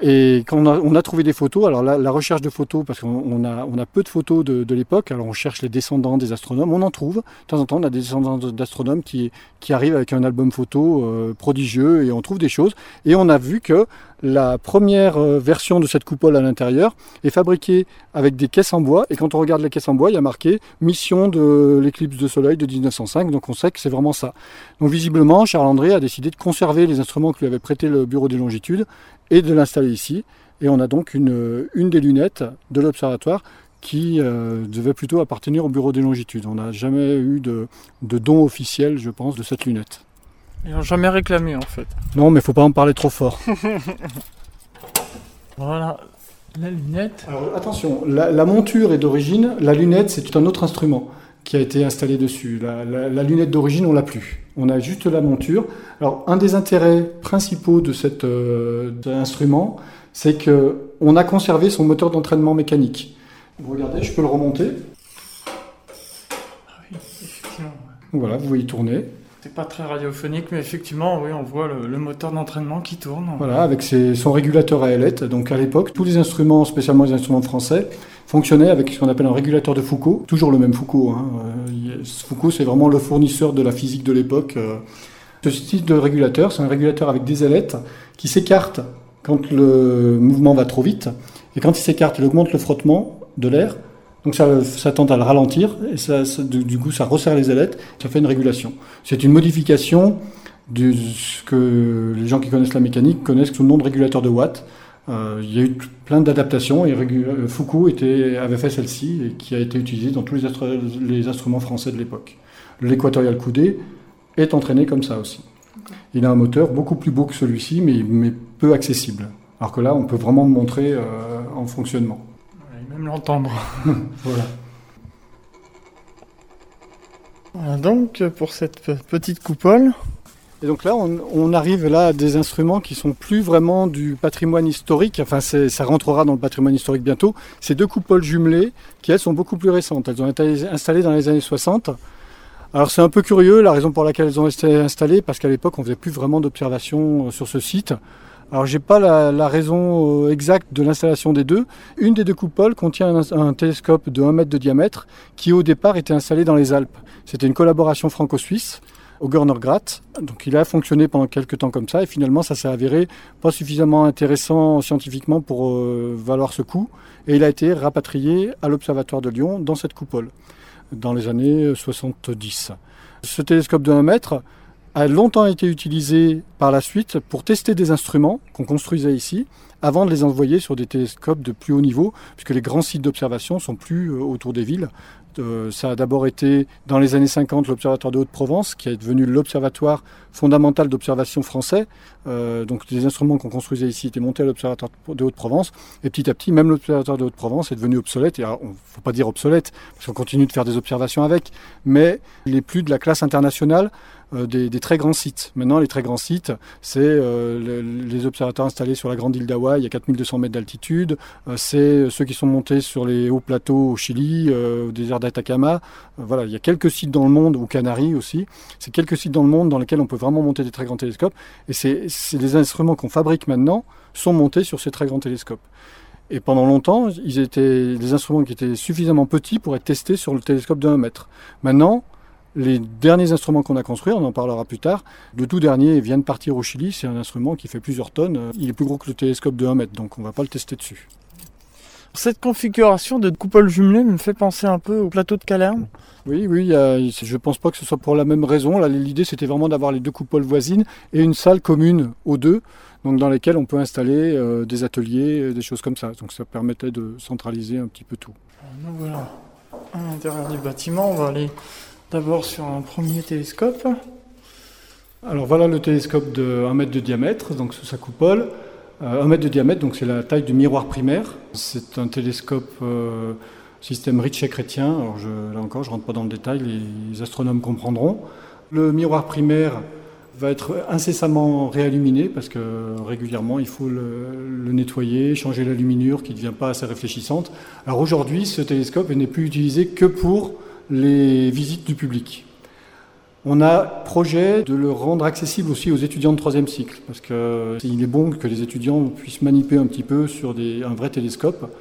Et quand on a, trouvé des photos, alors la, recherche de photos, parce qu'on a, on a peu de photos de, l'époque, alors on cherche les descendants des astronomes, on en trouve. De temps en temps, on a des descendants d'astronomes qui, qui arrivent avec un album photo euh, prodigieux et on trouve des choses. Et on a vu que la première euh, version de cette coupole à l'intérieur est fabriquée avec des caisses en bois. Et quand on regarde les caisses en bois, il y a marqué mission de l'éclipse de soleil de 1905. Donc on sait que c'est vraiment ça. Donc visiblement, Charles André a décidé de conserver les instruments que lui avait prêté le bureau des longitudes et de l'installer ici. Et on a donc une, une des lunettes de l'observatoire qui euh, devait plutôt appartenir au bureau des longitudes. On n'a jamais eu de, de don officiel, je pense, de cette lunette. Ils n'ont jamais réclamé en fait. Non, mais faut pas en parler trop fort. (laughs) Voilà, la lunette. Alors attention, la, monture est d'origine, la lunette c'est un autre instrument qui a été installé dessus. La, lunette d'origine, on l'a plus. On a juste la monture. Alors un des intérêts principaux de cet euh, instrument, c'est que on a conservé son moteur d'entraînement mécanique. Vous regardez, je peux le remonter. Ah oui, effectivement. Voilà, vous voyez tourner. C'est pas très radiophonique, mais effectivement, oui, on voit le, moteur d'entraînement qui tourne. Voilà, avec son régulateur à ailette. Donc à l'époque, tous les instruments, spécialement les instruments français, fonctionnaient avec ce qu'on appelle un régulateur de Foucault. Toujours le même Foucault. Hein. Euh, Foucault, c'est vraiment le fournisseur de la physique de l'époque. Euh. Ce type de régulateur, c'est un régulateur avec des ailettes qui s'écartent quand le mouvement va trop vite. Et quand il s'écarte, il augmente le frottement de l'air donc ça, ça tente à le ralentir et ça, du coup ça resserre les ailettes, ça fait une régulation. C'est une modification de ce que les gens qui connaissent la mécanique connaissent sous le nom de régulateur de Watt. Euh, il y a eu plein d'adaptations et euh, Foucault était, avait fait celle-ci et qui a été utilisée dans tous les, les instruments français de l'époque. L'équatorial coudé est entraîné comme ça aussi. Il a un moteur beaucoup plus beau que celui-ci, mais, mais peu accessible. Alors que là, on peut vraiment le montrer euh, en fonctionnement même l'entendre. (laughs) voilà. Voilà donc pour cette petite coupole. Et donc là, on, arrive là à des instruments qui sont plus vraiment du patrimoine historique. Enfin, ça rentrera dans le patrimoine historique bientôt. Ces deux coupoles jumelées, qui elles sont beaucoup plus récentes. Elles ont été installées dans les années 60. Alors c'est un peu curieux la raison pour laquelle elles ont été installées, parce qu'à l'époque on faisait plus vraiment d'observations euh, sur ce site. Alors j'ai pas la, raison euh, exacte de l'installation des deux. Une des deux coupoles contient un, télescope de 1 mètre de diamètre qui au départ était installé dans les Alpes. C'était une collaboration franco-suisse au Görnergrat. Donc il a fonctionné pendant quelques temps comme ça et finalement ça s'est avéré pas suffisamment intéressant scientifiquement pour euh, valoir ce coup et il a été rapatrié à l'observatoire de Lyon dans cette coupole dans les années 70. Ce télescope de 1 mètre a longtemps été utilisé par la suite pour tester des instruments qu'on construisait ici, avant de les envoyer sur des télescopes de plus haut niveau, puisque les grands sites d'observation sont plus euh, autour des villes. Euh, ça a d'abord été dans les années 50 l'Observatoire de Haute-Provence, qui est devenu l'observatoire fondamental d'observation français. Euh, donc les instruments qu'on construisait ici étaient montés à l'Observatoire de Haute-Provence. Et petit à petit, même l'Observatoire de Haute-Provence est devenu obsolète. Et il ne faut pas dire obsolète, parce qu'on continue de faire des observations avec, mais il n'est plus de la classe internationale. Euh, des, très grands sites. Maintenant, les très grands sites, c'est euh, les observateurs installés sur la grande île d'Hawaï à 4200 mètres d'altitude, euh, c'est ceux qui sont montés sur les hauts plateaux au Chili, au désert d'Atacama. voilà, il y a quelques sites dans le monde, aux Canaries aussi, c'est quelques sites dans le monde dans lesquels on peut vraiment monter des très grands télescopes. Et c'est des instruments qu'on fabrique maintenant sont montés sur ces très grands télescopes. Et pendant longtemps, ils étaient des instruments qui étaient suffisamment petits pour être testés sur le télescope de 1 mètre. Maintenant, les derniers instruments qu'on a construits, on en parlera plus tard, le tout dernier vient de partir au Chili, c'est un instrument qui fait plusieurs tonnes, il est plus gros que le télescope de 1 mètre, donc on ne va pas le tester dessus. Cette configuration de coupole jumelée me fait penser un peu au plateau de Calerne. Oui, oui, je ne pense pas que ce soit pour la même raison. L'idée, c'était vraiment d'avoir les deux coupoles voisines et une salle commune aux deux, donc dans lesquelles on peut installer euh, des ateliers, des choses comme ça. Donc ça permettait de centraliser un petit peu tout. voilà, à l'intérieur du bâtiment, on va aller D'abord sur un premier télescope. Alors voilà le télescope de 1 mètre de diamètre, donc sous sa coupole. 1 euh, mètre de diamètre, donc c'est la taille du miroir primaire. C'est un télescope euh, système Ritchey chrétien. Alors là encore, je ne rentre pas dans le détail, les astronomes comprendront. Le miroir primaire va être incessamment réilluminé parce que régulièrement il faut le, le nettoyer, changer la luminure qui ne devient pas assez réfléchissante. Alors aujourd'hui, ce télescope n'est plus utilisé que pour les visites du public. On a projet de le rendre accessible aussi aux étudiants de troisième cycle, parce qu'il est bon que les étudiants puissent manipuler un petit peu sur un vrai télescope.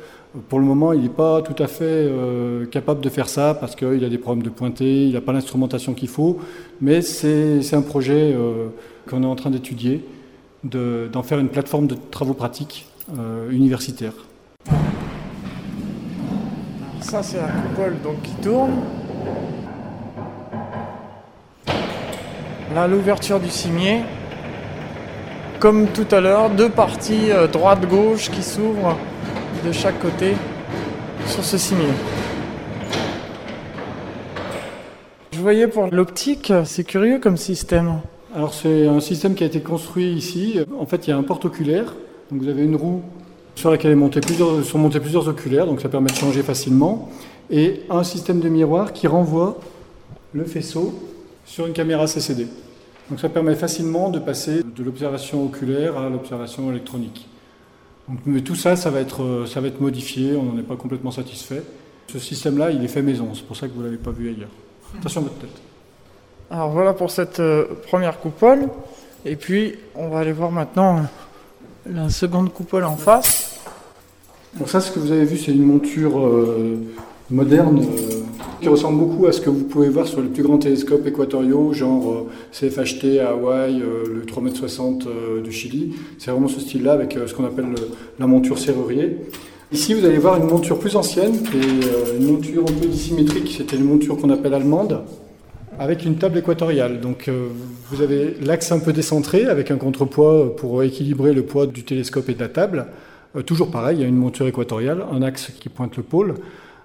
Pour le moment, il n'est pas tout à fait euh, capable de faire ça, parce qu'il a des problèmes de pointer, il n'a pas l'instrumentation qu'il faut, mais c'est un projet euh, qu'on est en train d'étudier d'en faire une plateforme de travaux pratiques euh, universitaires. ça c'est la coupole qui tourne. Là l'ouverture du cimier. Comme tout à l'heure, deux parties euh, droite-gauche qui s'ouvrent de chaque côté sur ce cimier. Je voyais pour l'optique, c'est curieux comme système. Alors c'est un système qui a été construit ici. En fait, il y a un porte-oculaire. Donc vous avez une roue sur laquelle sont montés plusieurs oculaires, donc ça permet de changer facilement. Et un système de miroir qui renvoie le faisceau sur une caméra CCD. Donc ça permet facilement de passer de l'observation oculaire à l'observation électronique. Donc, mais tout ça, ça va, être, ça va être modifié, on n'en est pas complètement satisfait. Ce système-là, il est fait maison, c'est pour ça que vous ne l'avez pas vu ailleurs. Attention à votre tête. Alors voilà pour cette euh, première coupole. Et puis on va aller voir maintenant euh, la seconde coupole en face. Donc ça, ce que vous avez vu, c'est une monture euh, moderne qui ressemble beaucoup à ce que vous pouvez voir sur les plus grands télescopes équatoriaux, genre CFHT à Hawaï, le 3,60 m du Chili. C'est vraiment ce style-là avec ce qu'on appelle la monture serrurier. Ici, vous allez voir une monture plus ancienne, qui est une monture un peu dissymétrique. C'était une monture qu'on appelle allemande avec une table équatoriale. Donc euh, vous avez l'axe un peu décentré avec un contrepoids pour équilibrer le poids du télescope et de la table. Euh, toujours pareil, il y a une monture équatoriale, un axe qui pointe le pôle.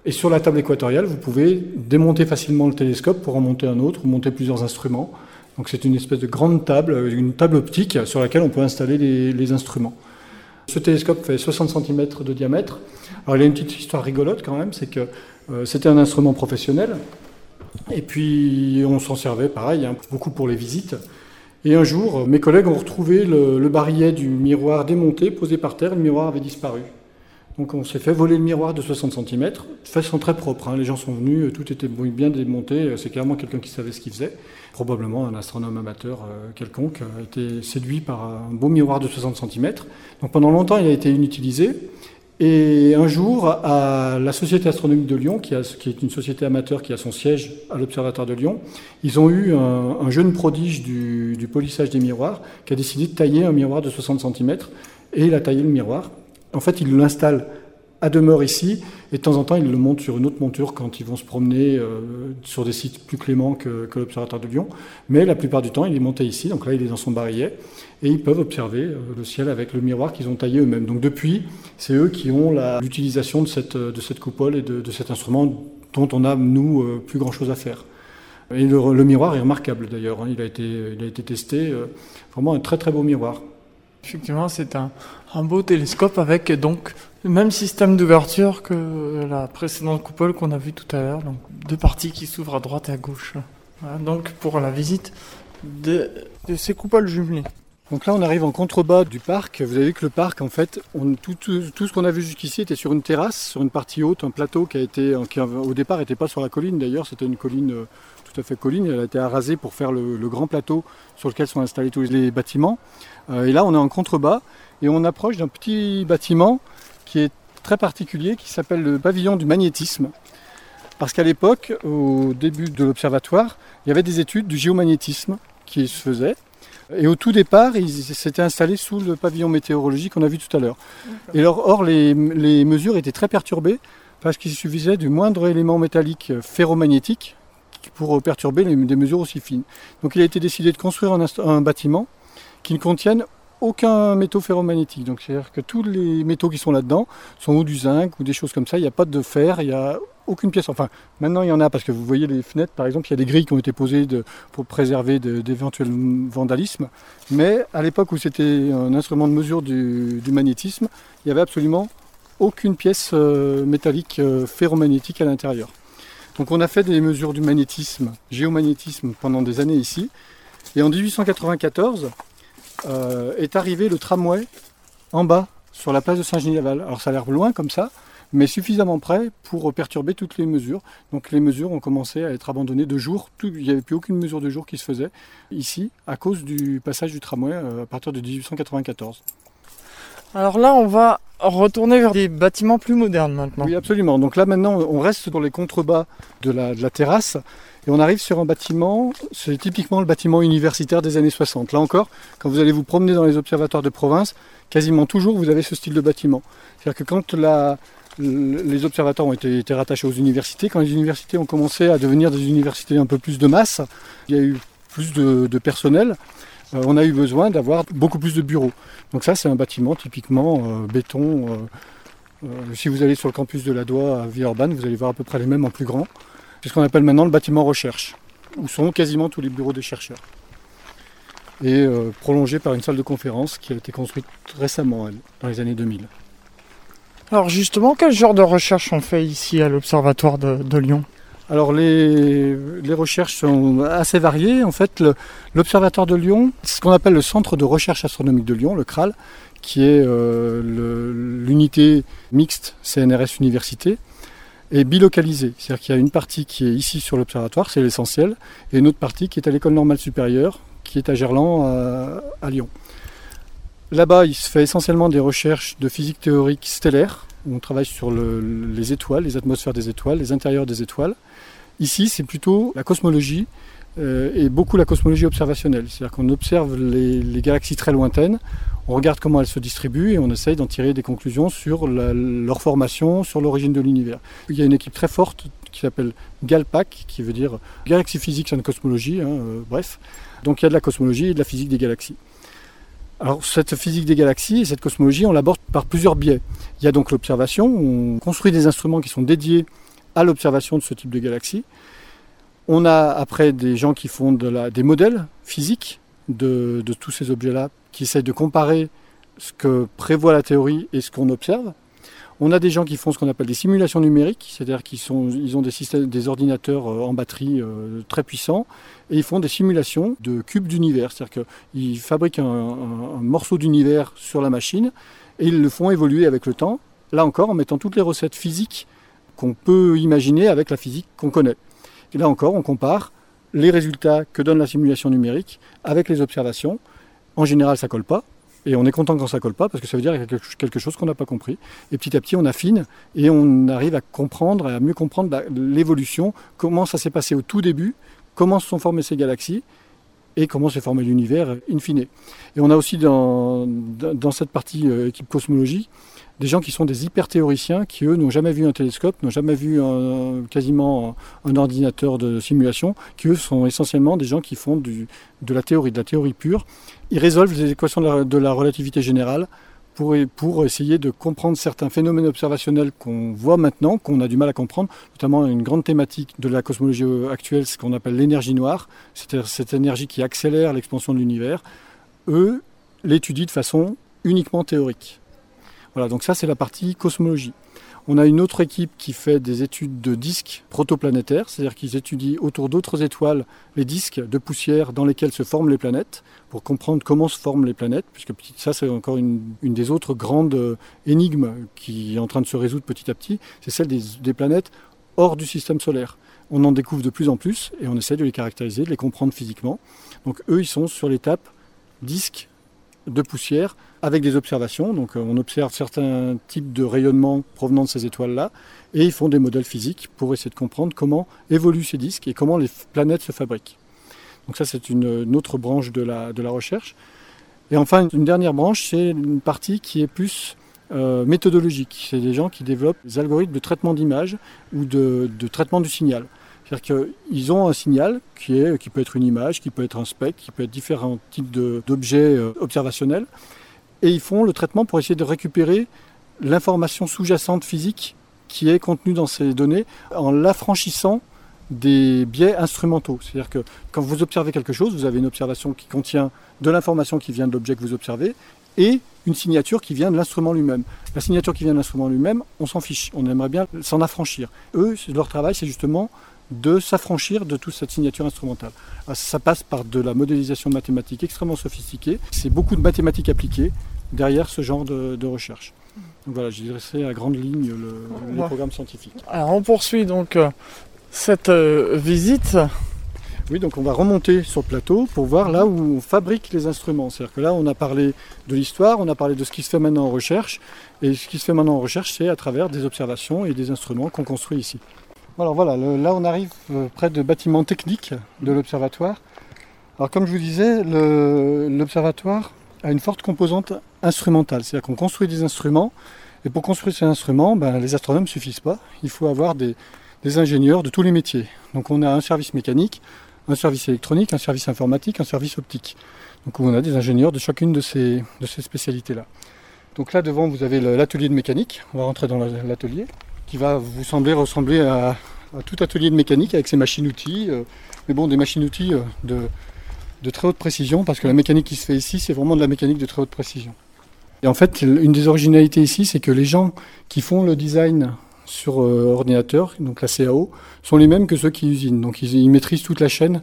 Et sur la table équatoriale, vous pouvez démonter facilement le télescope pour en monter un autre ou monter plusieurs instruments. Donc c'est une espèce de grande table, une table optique sur laquelle on peut installer les, instruments. Ce télescope fait 60 cm de diamètre. Alors il y a une petite histoire rigolote quand même, c'est que euh, c'était un instrument professionnel et puis on s'en servait pareil, hein, beaucoup pour les visites. Et un jour, mes collègues ont retrouvé le, barillet du miroir démonté, posé par terre, le miroir avait disparu. Donc on s'est fait voler le miroir de 60 cm, de façon très propre. Hein. Les gens sont venus, tout était bien démonté, c'est clairement quelqu'un qui savait ce qu'il faisait. Probablement un astronome amateur euh, quelconque a été séduit par un beau miroir de 60 cm. Donc pendant longtemps, il a été inutilisé. Et un jour, à la Société astronomique de Lyon, qui, est une société amateur qui a son siège à l'Observatoire de Lyon, ils ont eu un, jeune prodige du, polissage des miroirs qui a décidé de tailler un miroir de 60 cm et il a taillé le miroir. En fait, il l'installe à demeure ici, et de temps en temps, ils le montent sur une autre monture quand ils vont se promener euh, sur des sites plus cléments que, l'Observatoire de Lyon. Mais la plupart du temps, il est monté ici, donc là, il est dans son barillet, et ils peuvent observer euh, le ciel avec le miroir qu'ils ont taillé eux-mêmes. Donc depuis, c'est eux qui ont l'utilisation de cette, coupole et de, cet instrument dont on a, nous, euh, plus grand-chose à faire. Et le, miroir est remarquable d'ailleurs, hein. il, il a été testé, vraiment un très très beau miroir. Effectivement, c'est un, beau télescope avec donc le même système d'ouverture que la précédente coupole qu'on a vue tout à l'heure, donc deux parties qui s'ouvrent à droite et à gauche. donc pour la visite de, ces coupoles jumelées. Donc là, on arrive en contrebas du parc. Vous avez vu que le parc, en fait, tout, ce qu'on a vu jusqu'ici était sur une terrasse, sur une partie haute, un plateau qui a été, qui au départ n'était pas sur la colline. D'ailleurs, c'était une colline euh, tout à fait colline. Elle a été arasée pour faire le, grand plateau sur lequel sont installés tous les bâtiments. Euh, et là, on est en contrebas et on approche d'un petit bâtiment qui est très particulier, qui s'appelle le pavillon du magnétisme. Parce qu'à l'époque, au début de l'observatoire, il y avait des études du géomagnétisme qui se faisaient. Et au tout départ, ils s'étaient installés sous le pavillon météorologique qu'on a vu tout à l'heure. Et alors, or, les, mesures étaient très perturbées parce qu'il suffisait du moindre élément métallique ferromagnétique pour perturber des mesures aussi fines. Donc il a été décidé de construire un, un bâtiment qui ne contienne aucun métaux ferromagnétique. Donc c'est-à-dire que tous les métaux qui sont là-dedans sont ou du zinc ou des choses comme ça. Il n'y a pas de fer, il n'y a aucune pièce. Enfin, maintenant il y en a parce que vous voyez les fenêtres, par exemple, il y a des grilles qui ont été posées pour préserver d'éventuels vandalismes. Mais à l'époque où c'était un instrument de mesure du, magnétisme, il n'y avait absolument aucune pièce euh, métallique euh, ferromagnétique à l'intérieur. Donc on a fait des mesures du magnétisme, géomagnétisme pendant des années ici. Et en 1894, euh, est arrivé le tramway en bas, sur la place de Saint-Genis-Laval. Alors ça a l'air loin comme ça, mais suffisamment près pour perturber toutes les mesures. Donc les mesures ont commencé à être abandonnées de jour. il n'y avait plus aucune mesure de jour qui se faisait ici, à cause du passage du tramway euh, à partir de 1894. Alors là, on va retourner vers des bâtiments plus modernes maintenant. Oui, absolument. Donc là, maintenant, on reste dans les contrebas de la, terrasse et on arrive sur un bâtiment, c'est typiquement le bâtiment universitaire des années 60. Là encore, quand vous allez vous promener dans les observatoires de province, quasiment toujours vous avez ce style de bâtiment. C'est-à-dire que quand les observatoires ont été, rattachés aux universités, quand les universités ont commencé à devenir des universités un peu plus de masse, il y a eu plus de, personnel, on a eu besoin d'avoir beaucoup plus de bureaux. Donc ça, c'est un bâtiment typiquement euh, béton. Euh, euh, si vous allez sur le campus de la Doua à Villeurbanne, vous allez voir à peu près les mêmes en plus grand. C'est ce qu'on appelle maintenant le bâtiment recherche, où sont quasiment tous les bureaux des chercheurs. Et euh, prolongé par une salle de conférence qui a été construite récemment, dans les années 2000. Alors justement, quel genre de recherche on fait ici à l'Observatoire de Lyon? Alors les, recherches sont assez variées. En fait, l'Observatoire de Lyon, ce qu'on appelle le Centre de recherche astronomique de Lyon, le CRAL, qui est euh, l'unité mixte CNRS Université, est bilocalisé. C'est-à-dire qu'il y a une partie qui est ici sur l'Observatoire, c'est l'essentiel, et une autre partie qui est à l'École normale supérieure, qui est à Gerland, à, à Lyon. Là-bas, il se fait essentiellement des recherches de physique théorique stellaire, où on travaille sur le, les étoiles, les atmosphères des étoiles, les intérieurs des étoiles. Ici, c'est plutôt la cosmologie euh, et beaucoup la cosmologie observationnelle. C'est-à-dire qu'on observe les, galaxies très lointaines, on regarde comment elles se distribuent et on essaye d'en tirer des conclusions sur leur formation, sur l'origine de l'univers. Il y a une équipe très forte qui s'appelle GALPAC, qui veut dire Galaxy Physics and Cosmology, hein, euh, bref. Donc il y a de la cosmologie et de la physique des galaxies. Alors cette physique des galaxies et cette cosmologie, on l'aborde par plusieurs biais. Il y a donc l'observation, on construit des instruments qui sont dédiés à l'observation de ce type de galaxies. On a après des gens qui font des modèles physiques de, de tous ces objets-là, qui essayent de comparer ce que prévoit la théorie et ce qu'on observe. On a des gens qui font ce qu'on appelle des simulations numériques, c'est-à-dire qu'ils ils ont des, ordinateurs en batterie euh, très puissants et ils font des simulations de cubes d'univers, c'est-à-dire qu'ils fabriquent un, un, un morceau d'univers sur la machine et ils le font évoluer avec le temps, là encore en mettant toutes les recettes physiques qu'on peut imaginer avec la physique qu'on connaît. Et là encore, on compare les résultats que donne la simulation numérique avec les observations. En général, ça colle pas. Et on est content quand ça colle pas parce que ça veut dire qu'il y a quelque chose qu'on n'a pas compris. Et petit à petit, on affine et on arrive à comprendre, à mieux comprendre l'évolution, comment ça s'est passé au tout début, comment se sont formées ces galaxies et comment s'est formé l'univers in fine. Et on a aussi dans, cette partie euh, équipe cosmologie des gens qui sont des hyper-théoriciens qui, eux, n'ont jamais vu un télescope, n'ont jamais vu un, quasiment un, ordinateur de simulation, qui, eux, sont essentiellement des gens qui font de la théorie, de la théorie pure. Ils résolvent les équations de la, relativité générale pour, pour, essayer de comprendre certains phénomènes observationnels qu'on voit maintenant, qu'on a du mal à comprendre, notamment une grande thématique de la cosmologie actuelle, ce qu'on appelle l'énergie noire, c'est-à-dire cette énergie qui accélère l'expansion de l'univers. Eux l'étudient de façon uniquement théorique. Voilà, donc ça c'est la partie cosmologie. On a une autre équipe qui fait des études de disques protoplanétaires, c'est-à-dire qu'ils étudient autour d'autres étoiles les disques de poussière dans lesquels se forment les planètes, pour comprendre comment se forment les planètes, puisque ça c'est encore une, des autres grandes énigmes qui est en train de se résoudre petit à petit, c'est celle des, des planètes hors du système solaire. On en découvre de plus en plus et on essaie de les caractériser, de les comprendre physiquement. Donc eux, ils sont sur l'étape disques de poussière avec des observations. Donc euh, on observe certains types de rayonnements provenant de ces étoiles-là et ils font des modèles physiques pour essayer de comprendre comment évoluent ces disques et comment les planètes se fabriquent. Donc ça c'est une, autre branche de la, de la recherche. Et enfin une dernière branche c'est une partie qui est plus euh, méthodologique. C'est des gens qui développent des algorithmes de traitement d'image ou de, de traitement du signal. C'est-à-dire qu'ils ont un signal qui, est, qui peut être une image, qui peut être un spectre, qui peut être différents types d'objets euh, observationnels, et ils font le traitement pour essayer de récupérer l'information sous-jacente physique qui est contenue dans ces données en l'affranchissant des biais instrumentaux. C'est-à-dire que quand vous observez quelque chose, vous avez une observation qui contient de l'information qui vient de l'objet que vous observez et une signature qui vient de l'instrument lui-même. La signature qui vient de l'instrument lui-même, on s'en fiche, on aimerait bien s'en affranchir. Eux, leur travail, c'est justement de s'affranchir de toute cette signature instrumentale. Ça passe par de la modélisation mathématique extrêmement sophistiquée. C'est beaucoup de mathématiques appliquées derrière ce genre de, de recherche. Donc voilà, j'ai dressé à grande ligne le, les programmes scientifiques. Alors on poursuit donc euh, cette euh, visite. Oui, donc on va remonter sur le plateau pour voir là où on fabrique les instruments. C'est-à-dire que là, on a parlé de l'histoire, on a parlé de ce qui se fait maintenant en recherche. Et ce qui se fait maintenant en recherche, c'est à travers des observations et des instruments qu'on construit ici. Alors voilà, là on arrive euh, près de bâtiments techniques de l'observatoire. Alors comme je vous disais, l'observatoire a une forte composante instrumentale. C'est-à-dire qu'on construit des instruments. Et pour construire ces instruments, ben, les astronomes ne suffisent pas. Il faut avoir des, ingénieurs de tous les métiers. Donc on a un service mécanique, un service électronique, un service informatique, un service optique. Donc on a des ingénieurs de chacune de ces, de ces spécialités-là. Donc là devant vous avez l'atelier de mécanique, on va rentrer dans l'atelier, qui va vous sembler ressembler à, tout atelier de mécanique avec ses machines-outils, euh, mais bon des machines-outils euh, de, très haute précision, parce que la mécanique qui se fait ici, c'est vraiment de la mécanique de très haute précision. Et en fait, une des originalités ici, c'est que les gens qui font le design sur euh, ordinateur, donc la CAO, sont les mêmes que ceux qui usinent. Donc ils, maîtrisent toute la chaîne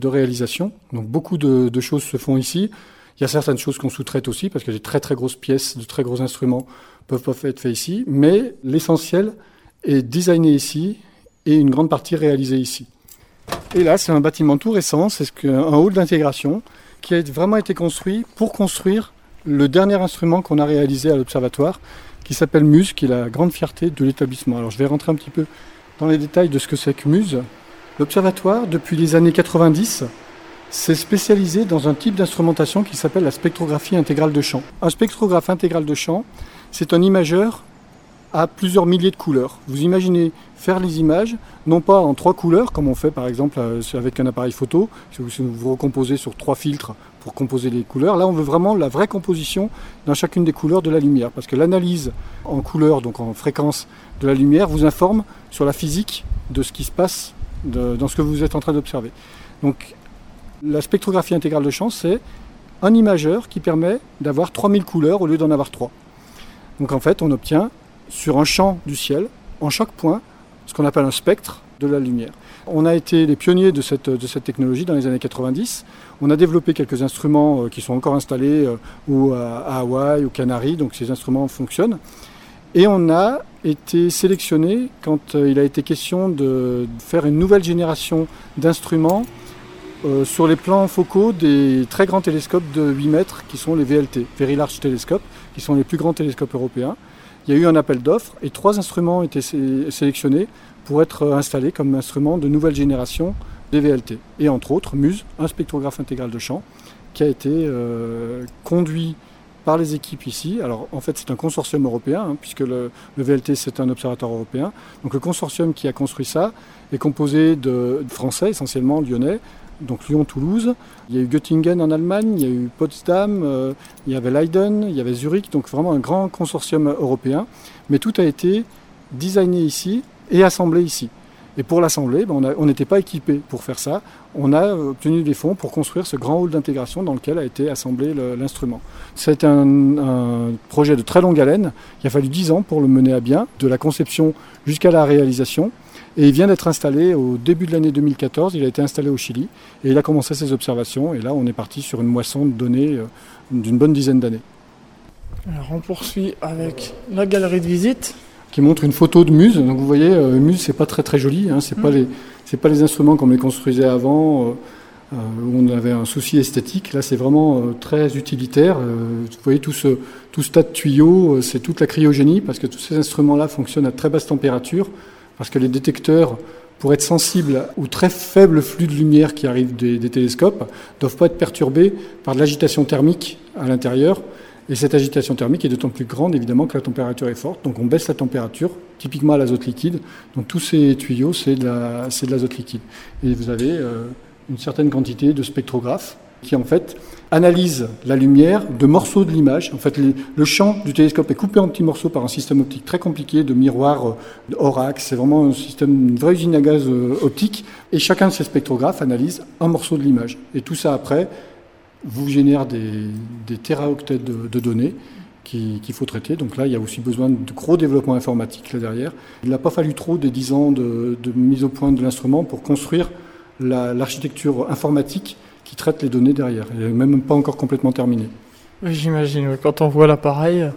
de réalisation. Donc beaucoup de, choses se font ici. Il y a certaines choses qu'on sous-traite aussi, parce que des très très grosses pièces, de très gros instruments peuvent pas être faits ici. Mais l'essentiel est designé ici et une grande partie réalisée ici. Et là, c'est un bâtiment tout récent, c'est un hall d'intégration qui a vraiment été construit pour construire le dernier instrument qu'on a réalisé à l'observatoire, qui s'appelle Muse, qui est la grande fierté de l'établissement. Alors je vais rentrer un petit peu dans les détails de ce que c'est que Muse. L'observatoire, depuis les années 90, s'est spécialisé dans un type d'instrumentation qui s'appelle la spectrographie intégrale de champ. Un spectrographe intégral de champ, c'est un imageur à plusieurs milliers de couleurs. Vous imaginez faire les images, non pas en trois couleurs, comme on fait par exemple euh, avec un appareil photo, si vous recomposez sur trois filtres pour composer les couleurs. Là, on veut vraiment la vraie composition dans chacune des couleurs de la lumière, parce que l'analyse en couleur, donc en fréquence de la lumière, vous informe sur la physique de ce qui se passe dans ce que vous êtes en train d'observer. Donc, la spectrographie intégrale de champ, c'est un imageur qui permet d'avoir 3000 couleurs au lieu d'en avoir 3. Donc en fait, on obtient sur un champ du ciel, en chaque point, ce qu'on appelle un spectre de la lumière. On a été les pionniers de cette, technologie dans les années 90. On a développé quelques instruments euh, qui sont encore installés euh, ou à Hawaï, ou Canaries, donc ces instruments fonctionnent. Et on a été sélectionné quand euh, il a été question de faire une nouvelle génération d'instruments sur les plans focaux des très grands télescopes de 8 mètres qui sont les VLT, Very Large Telescope, qui sont les plus grands télescopes européens. Il y a eu un appel d'offres et trois instruments ont été sélectionnés pour être installés comme instruments de nouvelle génération des VLT. Et entre autres, MUSE, un spectrographe intégral de champ, qui a été euh, conduit par les équipes ici. Alors en fait c'est un consortium européen, hein, puisque le, VLT c'est un observatoire européen. Donc le consortium qui a construit ça est composé de Français, essentiellement lyonnais, donc Lyon-Toulouse. Il y a eu Göttingen en Allemagne, il y a eu Potsdam, euh, il y avait Leiden, il y avait Zurich, donc vraiment un grand consortium européen. Mais tout a été designé ici et assemblé ici. Et pour l'assembler, ben, on n'était pas équipé pour faire ça. On a obtenu des fonds pour construire ce grand hall d'intégration dans lequel a été assemblé l'instrument. C'est un, un, projet de très longue haleine. Il a fallu 10 ans pour le mener à bien, de la conception jusqu'à la réalisation. Et il vient d'être installé au début de l'année 2014, il a été installé au Chili et il a commencé ses observations. Et là, on est parti sur une moisson de données euh, d'une bonne dizaine d'années. Alors on poursuit avec la galerie de visite. Qui montre une photo de Muse. Donc vous voyez, euh, Muse, c'est pas très très joli. Hein. C'est pas mm. les, pas les instruments comme les construisait avant. Euh, où on avait un souci esthétique. Là, c'est vraiment très utilitaire. vous voyez tout ce, tout ce tas de tuyaux, c'est toute la cryogénie, parce que tous ces instruments-là fonctionnent à très basse température parce que les détecteurs, pour être sensibles aux très faibles flux de lumière qui arrivent des, télescopes, ne doivent pas être perturbés par de l'agitation thermique à l'intérieur. Et cette agitation thermique est d'autant plus grande, évidemment, que la température est forte. Donc on baisse la température, typiquement à l'azote liquide. Donc tous ces tuyaux, c'est de l'azote liquide. Et vous avez euh, une certaine quantité de spectrographes qui en fait analyse la lumière de morceaux de l'image. En fait, le champ du télescope est coupé en petits morceaux par un système optique très compliqué de miroirs euh, C'est vraiment un système, une vraie usine à gaz euh, optique. Et chacun de ces spectrographes analyse un morceau de l'image. Et tout ça après vous génère des, des téraoctets de, données qu'il faut traiter. Donc là, il y a aussi besoin de gros développement informatique là derrière. Il n'a pas fallu trop des dix ans de, mise au point de l'instrument pour construire l'architecture informatique qui traite les données derrière. Il n'est même pas encore complètement terminé. Oui, j'imagine. Quand on voit l'appareil,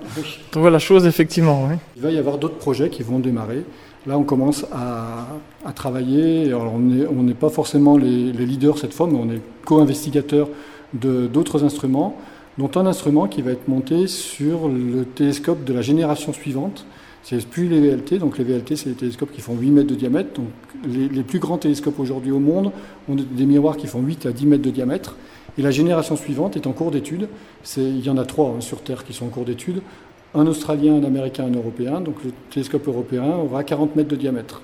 on voit la chose, effectivement. Il va y avoir d'autres projets qui vont démarrer. Là, on commence à, travailler. Alors, on n'est pas forcément les, leaders cette fois, mais on est co-investigateurs d'autres instruments, dont un instrument qui va être monté sur le télescope de la génération suivante. C'est plus les VLT, donc les VLT, c'est des télescopes qui font 8 mètres de diamètre. Donc les, les plus grands télescopes aujourd'hui au monde ont des miroirs qui font 8 à 10 mètres de diamètre. Et la génération suivante est en cours d'étude. Il y en a trois hein, sur Terre qui sont en cours d'étude. Un Australien, un Américain, un Européen. Donc le télescope européen aura 40 mètres de diamètre.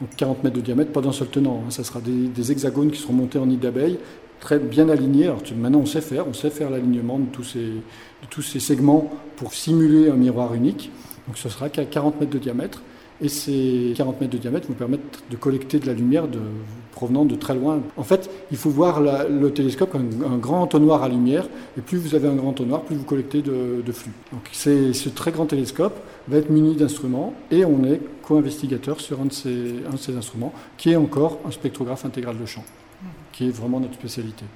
Donc 40 mètres de diamètre, pas d'un seul tenant. Hein. Ça sera des, hexagones qui seront montés en nid d'abeille, très bien alignés. Alors maintenant, on sait faire, on sait faire l'alignement de tous ces segments pour simuler un miroir unique. Donc ce sera qu'à 40 mètres de diamètre. Et ces 40 mètres de diamètre vous permettent de collecter de la lumière provenant de très loin. En fait, il faut voir le télescope comme un, grand entonnoir à lumière, et plus vous avez un grand entonnoir, plus vous collectez de, flux. Donc ce très grand télescope va être muni d'instruments, et on est co-investigateur sur un de, ces, instruments, qui est encore un spectrographe intégral de champ, qui est vraiment notre spécialité.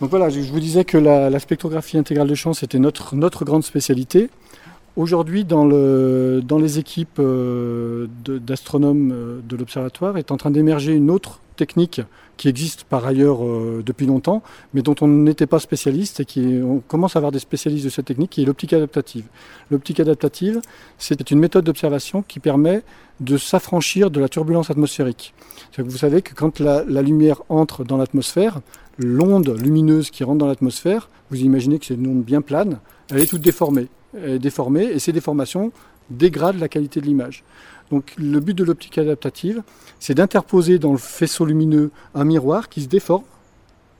Donc voilà, je vous disais que la, la spectrographie intégrale de champ, c'était notre, notre grande spécialité. Aujourd'hui, dans, les équipes euh, d'astronomes euh, de, l'Observatoire, est en train d'émerger une autre technique qui existe par ailleurs euh, depuis longtemps, mais dont on n'était pas spécialiste et qui on commence à avoir des spécialistes de cette technique, qui est l'optique adaptative. L'optique adaptative, c'est une méthode d'observation qui permet de s'affranchir de la turbulence atmosphérique. Vous savez que quand la, la lumière entre dans l'atmosphère, l'onde lumineuse qui rentre dans l'atmosphère, vous imaginez que c'est une onde bien plane, elle est toute déformée déformées et ces déformations dégradent la qualité de l'image. Donc le but de l'optique adaptative, c'est d'interposer dans le faisceau lumineux un miroir qui se déforme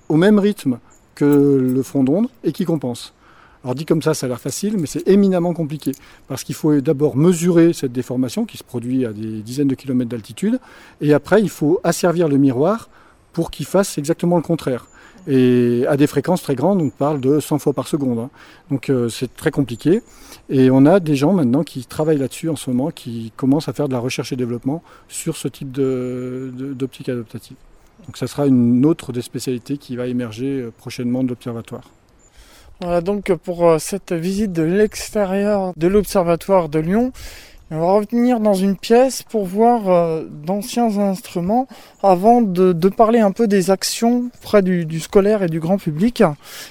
au même rythme que le front d'onde et qui compense. Alors dit comme ça, ça a l'air facile, mais c'est éminemment compliqué, parce qu'il faut d'abord mesurer cette déformation qui se produit à des dizaines de kilomètres d'altitude, et après il faut asservir le miroir pour qu'il fasse exactement le contraire et à des fréquences très grandes, on parle de 100 fois par seconde. Hein. Donc euh, c'est très compliqué. Et on a des gens maintenant qui travaillent là-dessus en ce moment, qui commencent à faire de la recherche et développement sur ce type d'optique adaptative. Donc ça sera une autre des spécialités qui va émerger euh, prochainement de l'observatoire. Voilà donc pour euh, cette visite de l'extérieur de l'observatoire de Lyon. On va revenir dans une pièce pour voir euh, d'anciens instruments avant de, parler un peu des actions près du, scolaire et du grand public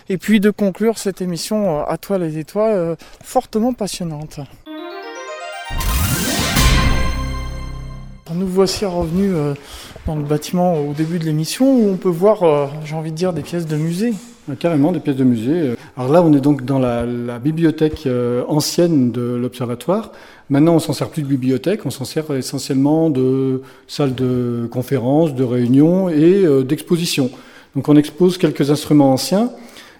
et puis de conclure cette émission euh, à toi les étoiles euh, fortement passionnante. Nous voici revenus dans le bâtiment au début de l'émission où on peut voir, j'ai envie de dire, des pièces de musée. Carrément, des pièces de musée. Alors là, on est donc dans la, bibliothèque ancienne de l'Observatoire. Maintenant, on s'en sert plus de bibliothèque, on s'en sert essentiellement de salles de conférences, de réunions et euh, d'expositions. Donc on expose quelques instruments anciens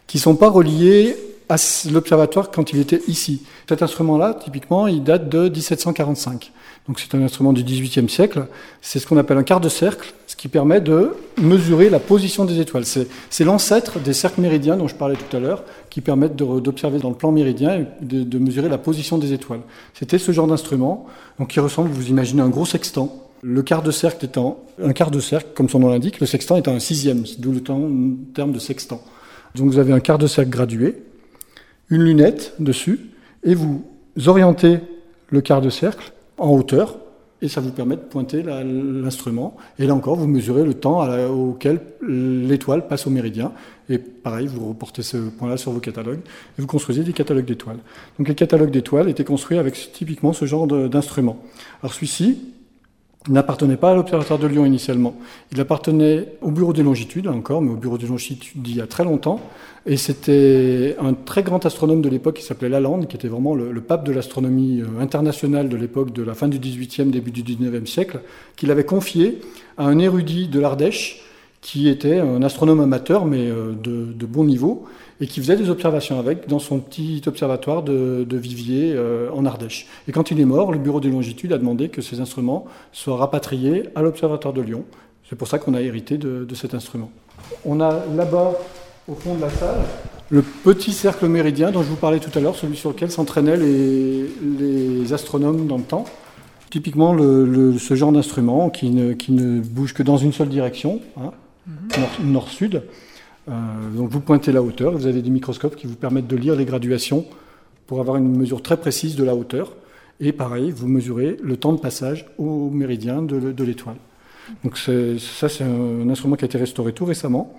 qui ne sont pas reliés à l'observatoire quand il était ici. Cet instrument-là, typiquement, il date de 1745. Donc c'est un instrument du XVIIIe siècle. C'est ce qu'on appelle un quart de cercle, ce qui permet de mesurer la position des étoiles. C'est l'ancêtre des cercles méridiens dont je parlais tout à l'heure, qui permettent d'observer dans le plan méridien et de, mesurer la position des étoiles. C'était ce genre d'instrument, donc qui ressemble, vous imaginez, un gros sextant. Le quart de cercle étant un quart de cercle, comme son nom l'indique, le sextant étant un sixième, d'où le terme de sextant. Donc vous avez un quart de cercle gradué, une lunette dessus, et vous orientez le quart de cercle en hauteur, et ça vous permet de pointer l'instrument. Et là encore, vous mesurez le temps auquel l'étoile passe au méridien. Et pareil, vous reportez ce point-là sur vos catalogues, et vous construisez des catalogues d'étoiles. Donc les catalogues d'étoiles étaient construits avec typiquement ce genre d'instrument. Alors celui-ci, n'appartenait pas à l'Observatoire de Lyon initialement. Il appartenait au Bureau des longitudes, encore, mais au Bureau des longitudes d'il y a très longtemps. Et c'était un très grand astronome de l'époque qui s'appelait Lalande, qui était vraiment le, pape de l'astronomie euh, internationale de l'époque, de la fin du XVIIIe, début du XIXe siècle, qu'il avait confié à un érudit de l'Ardèche, qui était un astronome amateur, mais euh, de bon niveau, et qui faisait des observations avec dans son petit observatoire de, Vivier euh, en Ardèche. Et quand il est mort, le Bureau des longitudes a demandé que ces instruments soient rapatriés à l'observatoire de Lyon. C'est pour ça qu'on a hérité de, cet instrument. On a là-bas, au fond de la salle, le petit cercle méridien dont je vous parlais tout à l'heure, celui sur lequel s'entraînaient les, astronomes dans le temps. Typiquement, ce genre d'instrument qui ne, bouge que dans une seule direction, hein, mhm. nord-sud. Euh, donc vous pointez la hauteur, vous avez des microscopes qui vous permettent de lire les graduations pour avoir une mesure très précise de la hauteur. Et pareil, vous mesurez le temps de passage au méridien de, l'étoile. Donc ça, c'est un instrument qui a été restauré tout récemment.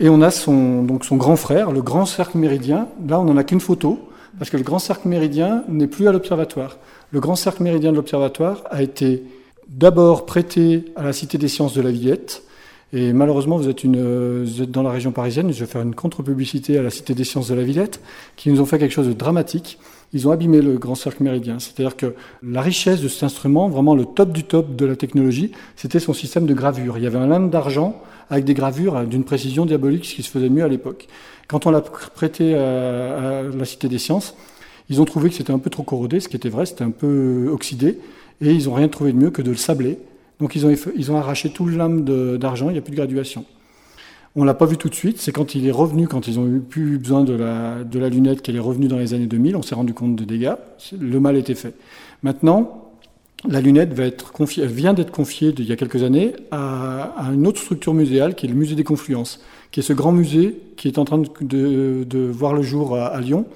Et on a son, donc son grand frère, le grand cercle méridien. Là, on n'en a qu'une photo, parce que le grand cercle méridien n'est plus à l'observatoire. Le grand cercle méridien de l'observatoire a été d'abord prêté à la Cité des sciences de la Villette. Et malheureusement, vous êtes, une, vous êtes dans la région parisienne. Je vais faire une contre-publicité à la Cité des sciences de la Villette, qui nous ont fait quelque chose de dramatique. Ils ont abîmé le grand cercle méridien. C'est-à-dire que la richesse de cet instrument, vraiment le top du top de la technologie, c'était son système de gravure. Il y avait un lame d'argent avec des gravures d'une précision diabolique, ce qui se faisait mieux à l'époque. Quand on l'a prêté à, la Cité des sciences, ils ont trouvé que c'était un peu trop corrodé, ce qui était vrai, c'était un peu oxydé, et ils n'ont rien trouvé de mieux que de le sabler. Donc ils ont, ils ont arraché tout le lame d'argent, il n'y a plus de graduation. On l'a pas vu tout de suite, c'est quand il est revenu, quand ils ont eu plus besoin de la, lunette, qu'elle est revenue dans les années 2000, on s'est rendu compte de dégâts, le mal était fait. Maintenant, la lunette vient d'être confiée il y a quelques années à, une autre structure muséale qui est le musée des Confluences, qui est ce grand musée qui est en train de, voir le jour à Lyon,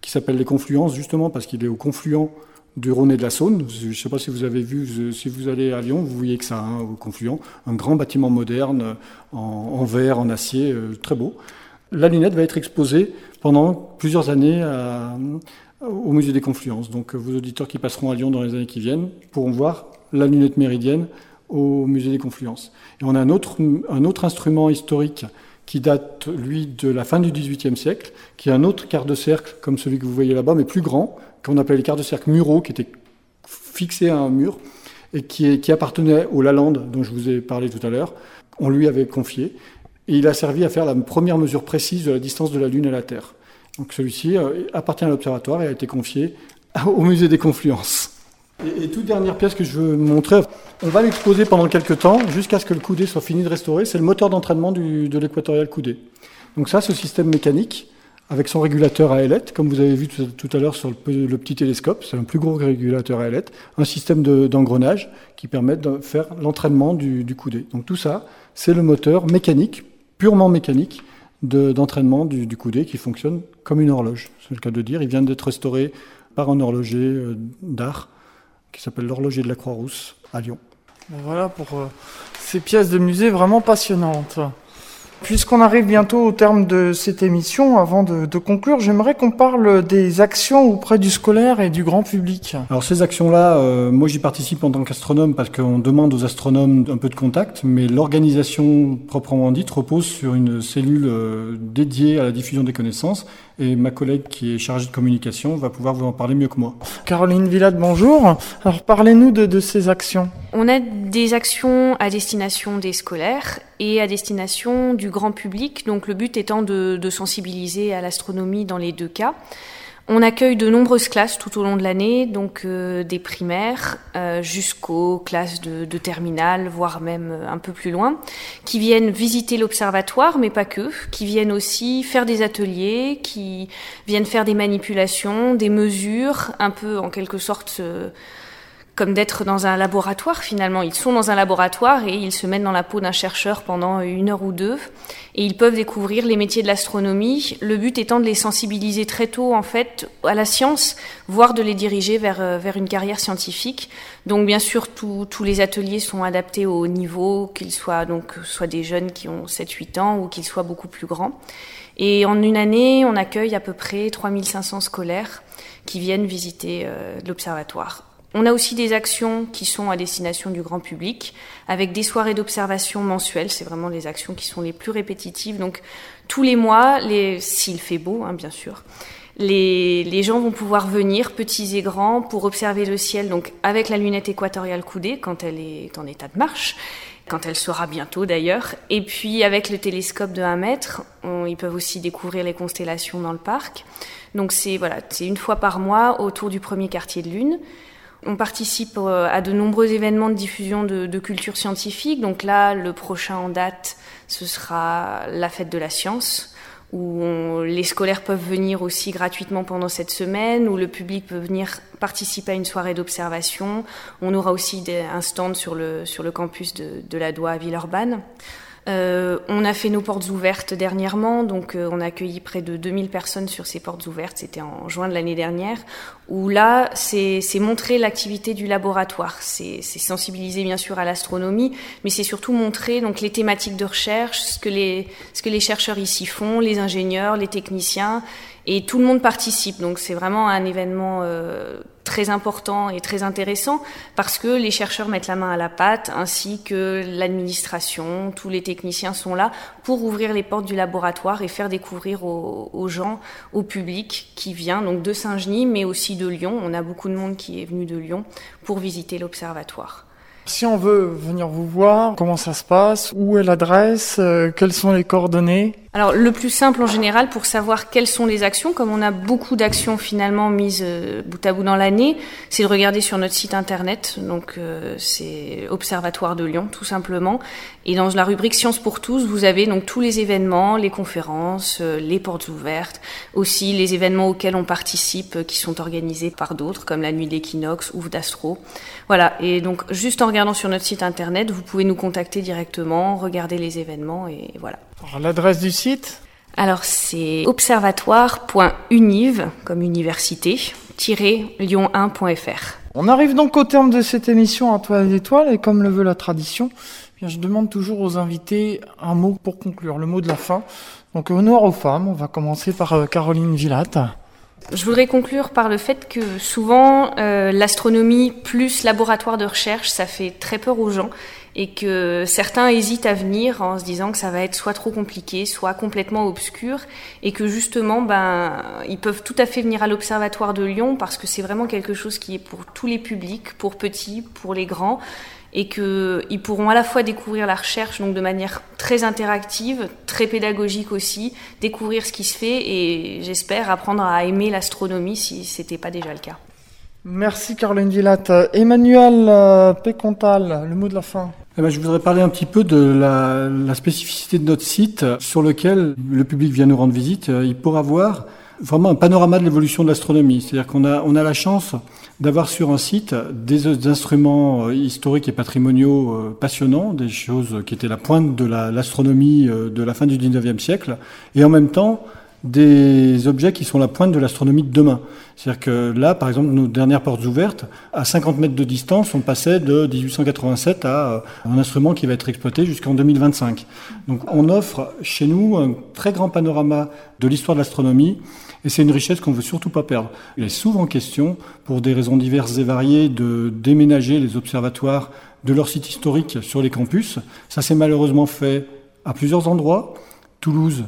qui s'appelle les Confluences justement parce qu'il est au confluent du Rhône et de la Saône. Je ne sais pas si vous avez vu, si vous allez à Lyon, vous voyez que ça, hein, au confluent, un grand bâtiment moderne en, verre, en acier, euh, très beau. La lunette va être exposée pendant plusieurs années au musée des Confluences. Donc vos auditeurs qui passeront à Lyon dans les années qui viennent pourront voir la lunette méridienne au musée des Confluences. Et on a un autre, un autre instrument historique qui date, lui, de la fin du XVIIIe siècle, qui est un autre quart de cercle, comme celui que vous voyez là-bas, mais plus grand, qu'on appelait les quarts de cercle muraux, qui étaient fixés à un mur et qui, qui appartenait au Lalande, dont je vous ai parlé tout à l'heure. On lui avait confié. Et il a servi à faire la première mesure précise de la distance de la Lune à la Terre. Donc celui-ci euh, appartient à l'observatoire et a été confié au musée des Confluences. Et, toute dernière pièce que je veux montrer, on va l'exposer pendant quelques temps jusqu'à ce que le coudé soit fini de restaurer. C'est le moteur d'entraînement de l'équatorial coudé. Donc ça, ce système mécanique, avec son régulateur à ailette, comme vous avez vu tout à l'heure sur le, petit télescope, c'est un plus gros régulateur à ailette, un système d'engrenage qui permet de faire l'entraînement du, coudé. Donc tout ça, c'est le moteur mécanique, purement mécanique, d'entraînement du, du, coudé qui fonctionne comme une horloge. C'est le cas de dire. Il vient d'être restauré par un horloger euh, d'art qui s'appelle l'horloger de la Croix-Rousse à Lyon. Voilà pour euh, ces pièces de musée vraiment passionnantes. Puisqu'on arrive bientôt au terme de cette émission, avant de, conclure, j'aimerais qu'on parle des actions auprès du scolaire et du grand public. Alors ces actions-là, euh, moi j'y participe en tant qu'astronome parce qu'on demande aux astronomes un peu de contact, mais l'organisation proprement dite repose sur une cellule euh, dédiée à la diffusion des connaissances et ma collègue qui est chargée de communication va pouvoir vous en parler mieux que moi. Caroline Villade, bonjour. Alors parlez-nous de, de ces actions. On a des actions à destination des scolaires et à destination du grand public, donc le but étant de, de sensibiliser à l'astronomie dans les deux cas. On accueille de nombreuses classes tout au long de l'année, donc euh, des primaires euh, jusqu'aux classes de, de terminale, voire même euh, un peu plus loin, qui viennent visiter l'observatoire, mais pas que, qui viennent aussi faire des ateliers, qui viennent faire des manipulations, des mesures, un peu en quelque sorte comme d'être dans un laboratoire finalement. Ils sont dans un laboratoire et ils se mettent dans la peau d'un chercheur pendant une heure ou deux et ils peuvent découvrir les métiers de l'astronomie. Le but étant de les sensibiliser très tôt en fait à la science, voire de les diriger vers, euh, vers une carrière scientifique. Donc bien sûr tous les ateliers sont adaptés au niveau, qu'ils soient donc soit des jeunes qui ont 7-8 ans ou qu'ils soient beaucoup plus grands. Et en une année, on accueille à peu près 3500 scolaires qui viennent visiter euh, l'observatoire. On a aussi des actions qui sont à destination du grand public, avec des soirées d'observation mensuelles. C'est vraiment les actions qui sont les plus répétitives. Donc tous les mois, s'il fait beau, hein, bien sûr, les, gens vont pouvoir venir, petits et grands, pour observer le ciel, donc avec la lunette équatoriale coudée quand elle est en état de marche, quand elle sera bientôt d'ailleurs. Et puis avec le télescope de 1 mètre, ils peuvent aussi découvrir les constellations dans le parc. Donc c'est voilà, c'est une fois par mois autour du premier quartier de lune. On participe euh, à de nombreux événements de diffusion de, culture scientifique. Donc là, le prochain en date, ce sera la fête de la science, où les scolaires peuvent venir aussi gratuitement pendant cette semaine, où le public peut venir participer à une soirée d'observation. On aura aussi un stand sur le, sur le campus de, la Doua à Villeurbanne. Euh, on a fait nos portes ouvertes dernièrement, donc euh, on a accueilli près de 2000 personnes sur ces portes ouvertes, c'était en juin de l'année dernière, où là, c'est montrer l'activité du laboratoire, c'est sensibiliser bien sûr à l'astronomie, mais c'est surtout montrer donc les thématiques de recherche, ce que les, ce que les chercheurs ici font, les ingénieurs, les techniciens, et tout le monde participe, donc c'est vraiment un événement euh, très important et très intéressant parce que les chercheurs mettent la main à la pâte ainsi que l'administration, tous les techniciens sont là pour ouvrir les portes du laboratoire et faire découvrir aux, gens, au public qui vient donc de Saint-Genis mais aussi de Lyon. On a beaucoup de monde qui est venu de Lyon pour visiter l'observatoire. Si on veut venir vous voir, comment ça se passe? Où est l'adresse? Euh, Quelles sont les coordonnées? Alors le plus simple en général pour savoir quelles sont les actions, comme on a beaucoup d'actions finalement mises euh, bout à bout dans l'année, c'est de regarder sur notre site internet, donc euh, c'est Observatoire de Lyon tout simplement. Et dans la rubrique Sciences pour tous, vous avez donc tous les événements, les conférences, euh, les portes ouvertes, aussi les événements auxquels on participe qui sont organisés par d'autres, comme la nuit d'équinoxe ou d'astro. Voilà, et donc juste en regardant sur notre site internet, vous pouvez nous contacter directement, regarder les événements et voilà. L'adresse du site Alors c'est observatoire.univ comme université lyon1.fr. On arrive donc au terme de cette émission à Toile d'étoiles et comme le veut la tradition, eh bien je demande toujours aux invités un mot pour conclure, le mot de la fin. Donc honneur aux femmes, on va commencer par euh, Caroline Villatte. Je voudrais conclure par le fait que souvent euh, l'astronomie plus laboratoire de recherche, ça fait très peur aux gens et que certains hésitent à venir en se disant que ça va être soit trop compliqué, soit complètement obscur, et que justement, ben, ils peuvent tout à fait venir à l'Observatoire de Lyon parce que c'est vraiment quelque chose qui est pour tous les publics, pour petits, pour les grands, et qu'ils pourront à la fois découvrir la recherche donc de manière très interactive, très pédagogique aussi, découvrir ce qui se fait et j'espère apprendre à aimer l'astronomie si ce n'était pas déjà le cas. Merci Caroline Villatte. Emmanuel euh, Pécontal, le mot de la fin. Eh ben, je voudrais parler un petit peu de la, la, spécificité de notre site sur lequel le public vient nous rendre visite. Euh, il pourra voir vraiment un panorama de l'évolution de l'astronomie. C'est-à-dire qu'on a, on a la chance d'avoir sur un site des, instruments euh, historiques et patrimoniaux euh, passionnants, des choses qui étaient la pointe de l'astronomie de la fin du 19e siècle, et en même temps des objets qui sont la pointe de l'astronomie de demain. C'est-à-dire que là, par exemple, nos dernières portes ouvertes, à 50 mètres de distance, on passait de 1887 à euh, un instrument qui va être exploité jusqu'en 2025. Donc on offre chez nous un très grand panorama de l'histoire de l'astronomie et c'est une richesse qu'on veut surtout pas perdre. Il est souvent question, pour des raisons diverses et variées, de déménager les observatoires de leur site historique sur les campus. Ça s'est malheureusement fait à plusieurs endroits. Toulouse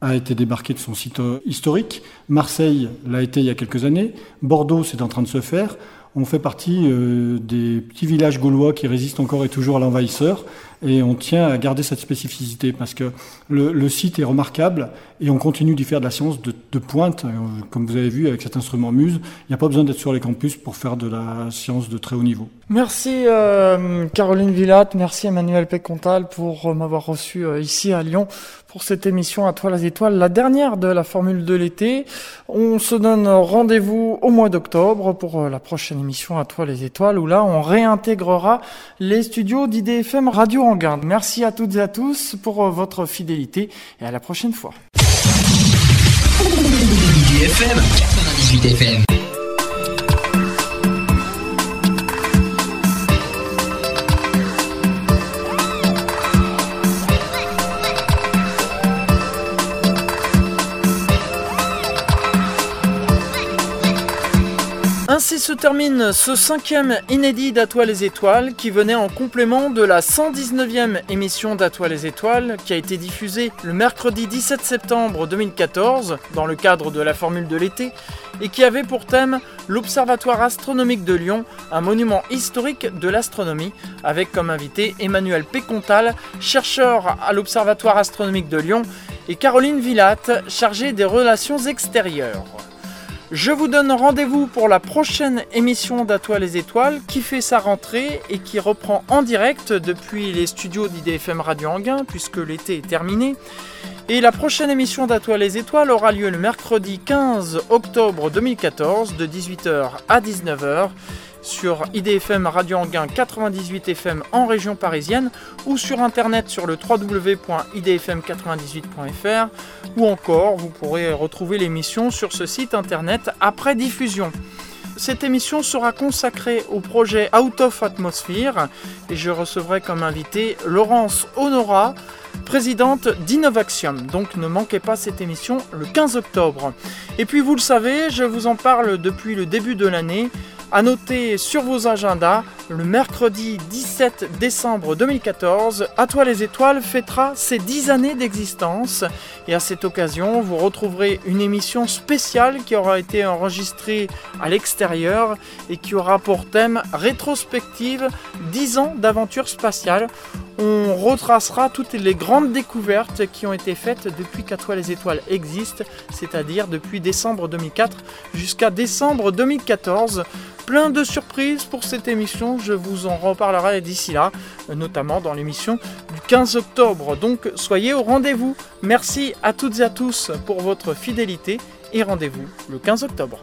a été débarqué de son site euh, historique. Marseille l'a été il y a quelques années. Bordeaux, c'est en train de se faire. On fait partie euh, des petits villages gaulois qui résistent encore et toujours à l'envahisseur. Et on tient à garder cette spécificité parce que le, site est remarquable et on continue d'y faire de la science de, pointe. Euh, comme vous avez vu avec cet instrument Muse, il n'y a pas besoin d'être sur les campus pour faire de la science de très haut niveau. Merci Caroline Villatte, merci Emmanuel Pécontal pour m'avoir reçu ici à Lyon pour cette émission à toi les étoiles, la dernière de la formule de l'été. On se donne rendez-vous au mois d'octobre pour euh, la prochaine émission à toi les étoiles où là on réintégrera les studios d'IDFM Radio Anguin. Merci à toutes et à tous pour euh, votre fidélité et à la prochaine fois. IDFM 98 FM. Se termine ce cinquième inédit d'Atoile les Étoiles qui venait en complément de la 119e émission d'Atoile les Étoiles qui a été diffusée le mercredi 17 septembre 2014 dans le cadre de la formule de l'été et qui avait pour thème l'Observatoire astronomique de Lyon, un monument historique de l'astronomie, avec comme invité Emmanuel Pécontal, chercheur à l'Observatoire astronomique de Lyon, et Caroline Villatte, chargée des relations extérieures. Je vous donne rendez-vous pour la prochaine émission d'Atoile les Étoiles qui fait sa rentrée et qui reprend en direct depuis les studios d'IDFM Radio Anguin puisque l'été est terminé. Et la prochaine émission d'Atoile les Étoiles aura lieu le mercredi 15 octobre 2014 de 18h à 19h sur IDFM Radio Anguin 98 FM en région parisienne ou sur internet sur le www.idfm98.fr ou encore vous pourrez retrouver l'émission sur ce site internet après diffusion. Cette émission sera consacrée au projet Out of Atmosphere et je recevrai comme invité Laurence Honora, présidente d'Innovaxium. Donc ne manquez pas cette émission le 15 octobre. Et puis vous le savez, je vous en parle depuis le début de l'année. À noter sur vos agendas, le mercredi 17 décembre 2014, À toi les étoiles fêtera ses 10 années d'existence. Et à cette occasion, vous retrouverez une émission spéciale qui aura été enregistrée à l'extérieur et qui aura pour thème rétrospective 10 ans d'aventure spatiale. On retracera toutes les grandes découvertes qui ont été faites depuis qu'À toi les étoiles existe, c'est-à-dire depuis décembre 2004 jusqu'à décembre 2014 plein de surprises pour cette émission. Je vous en reparlerai d'ici là, notamment dans l'émission du 15 octobre. Donc soyez au rendez-vous. Merci à toutes et à tous pour votre fidélité et rendez-vous le 15 octobre.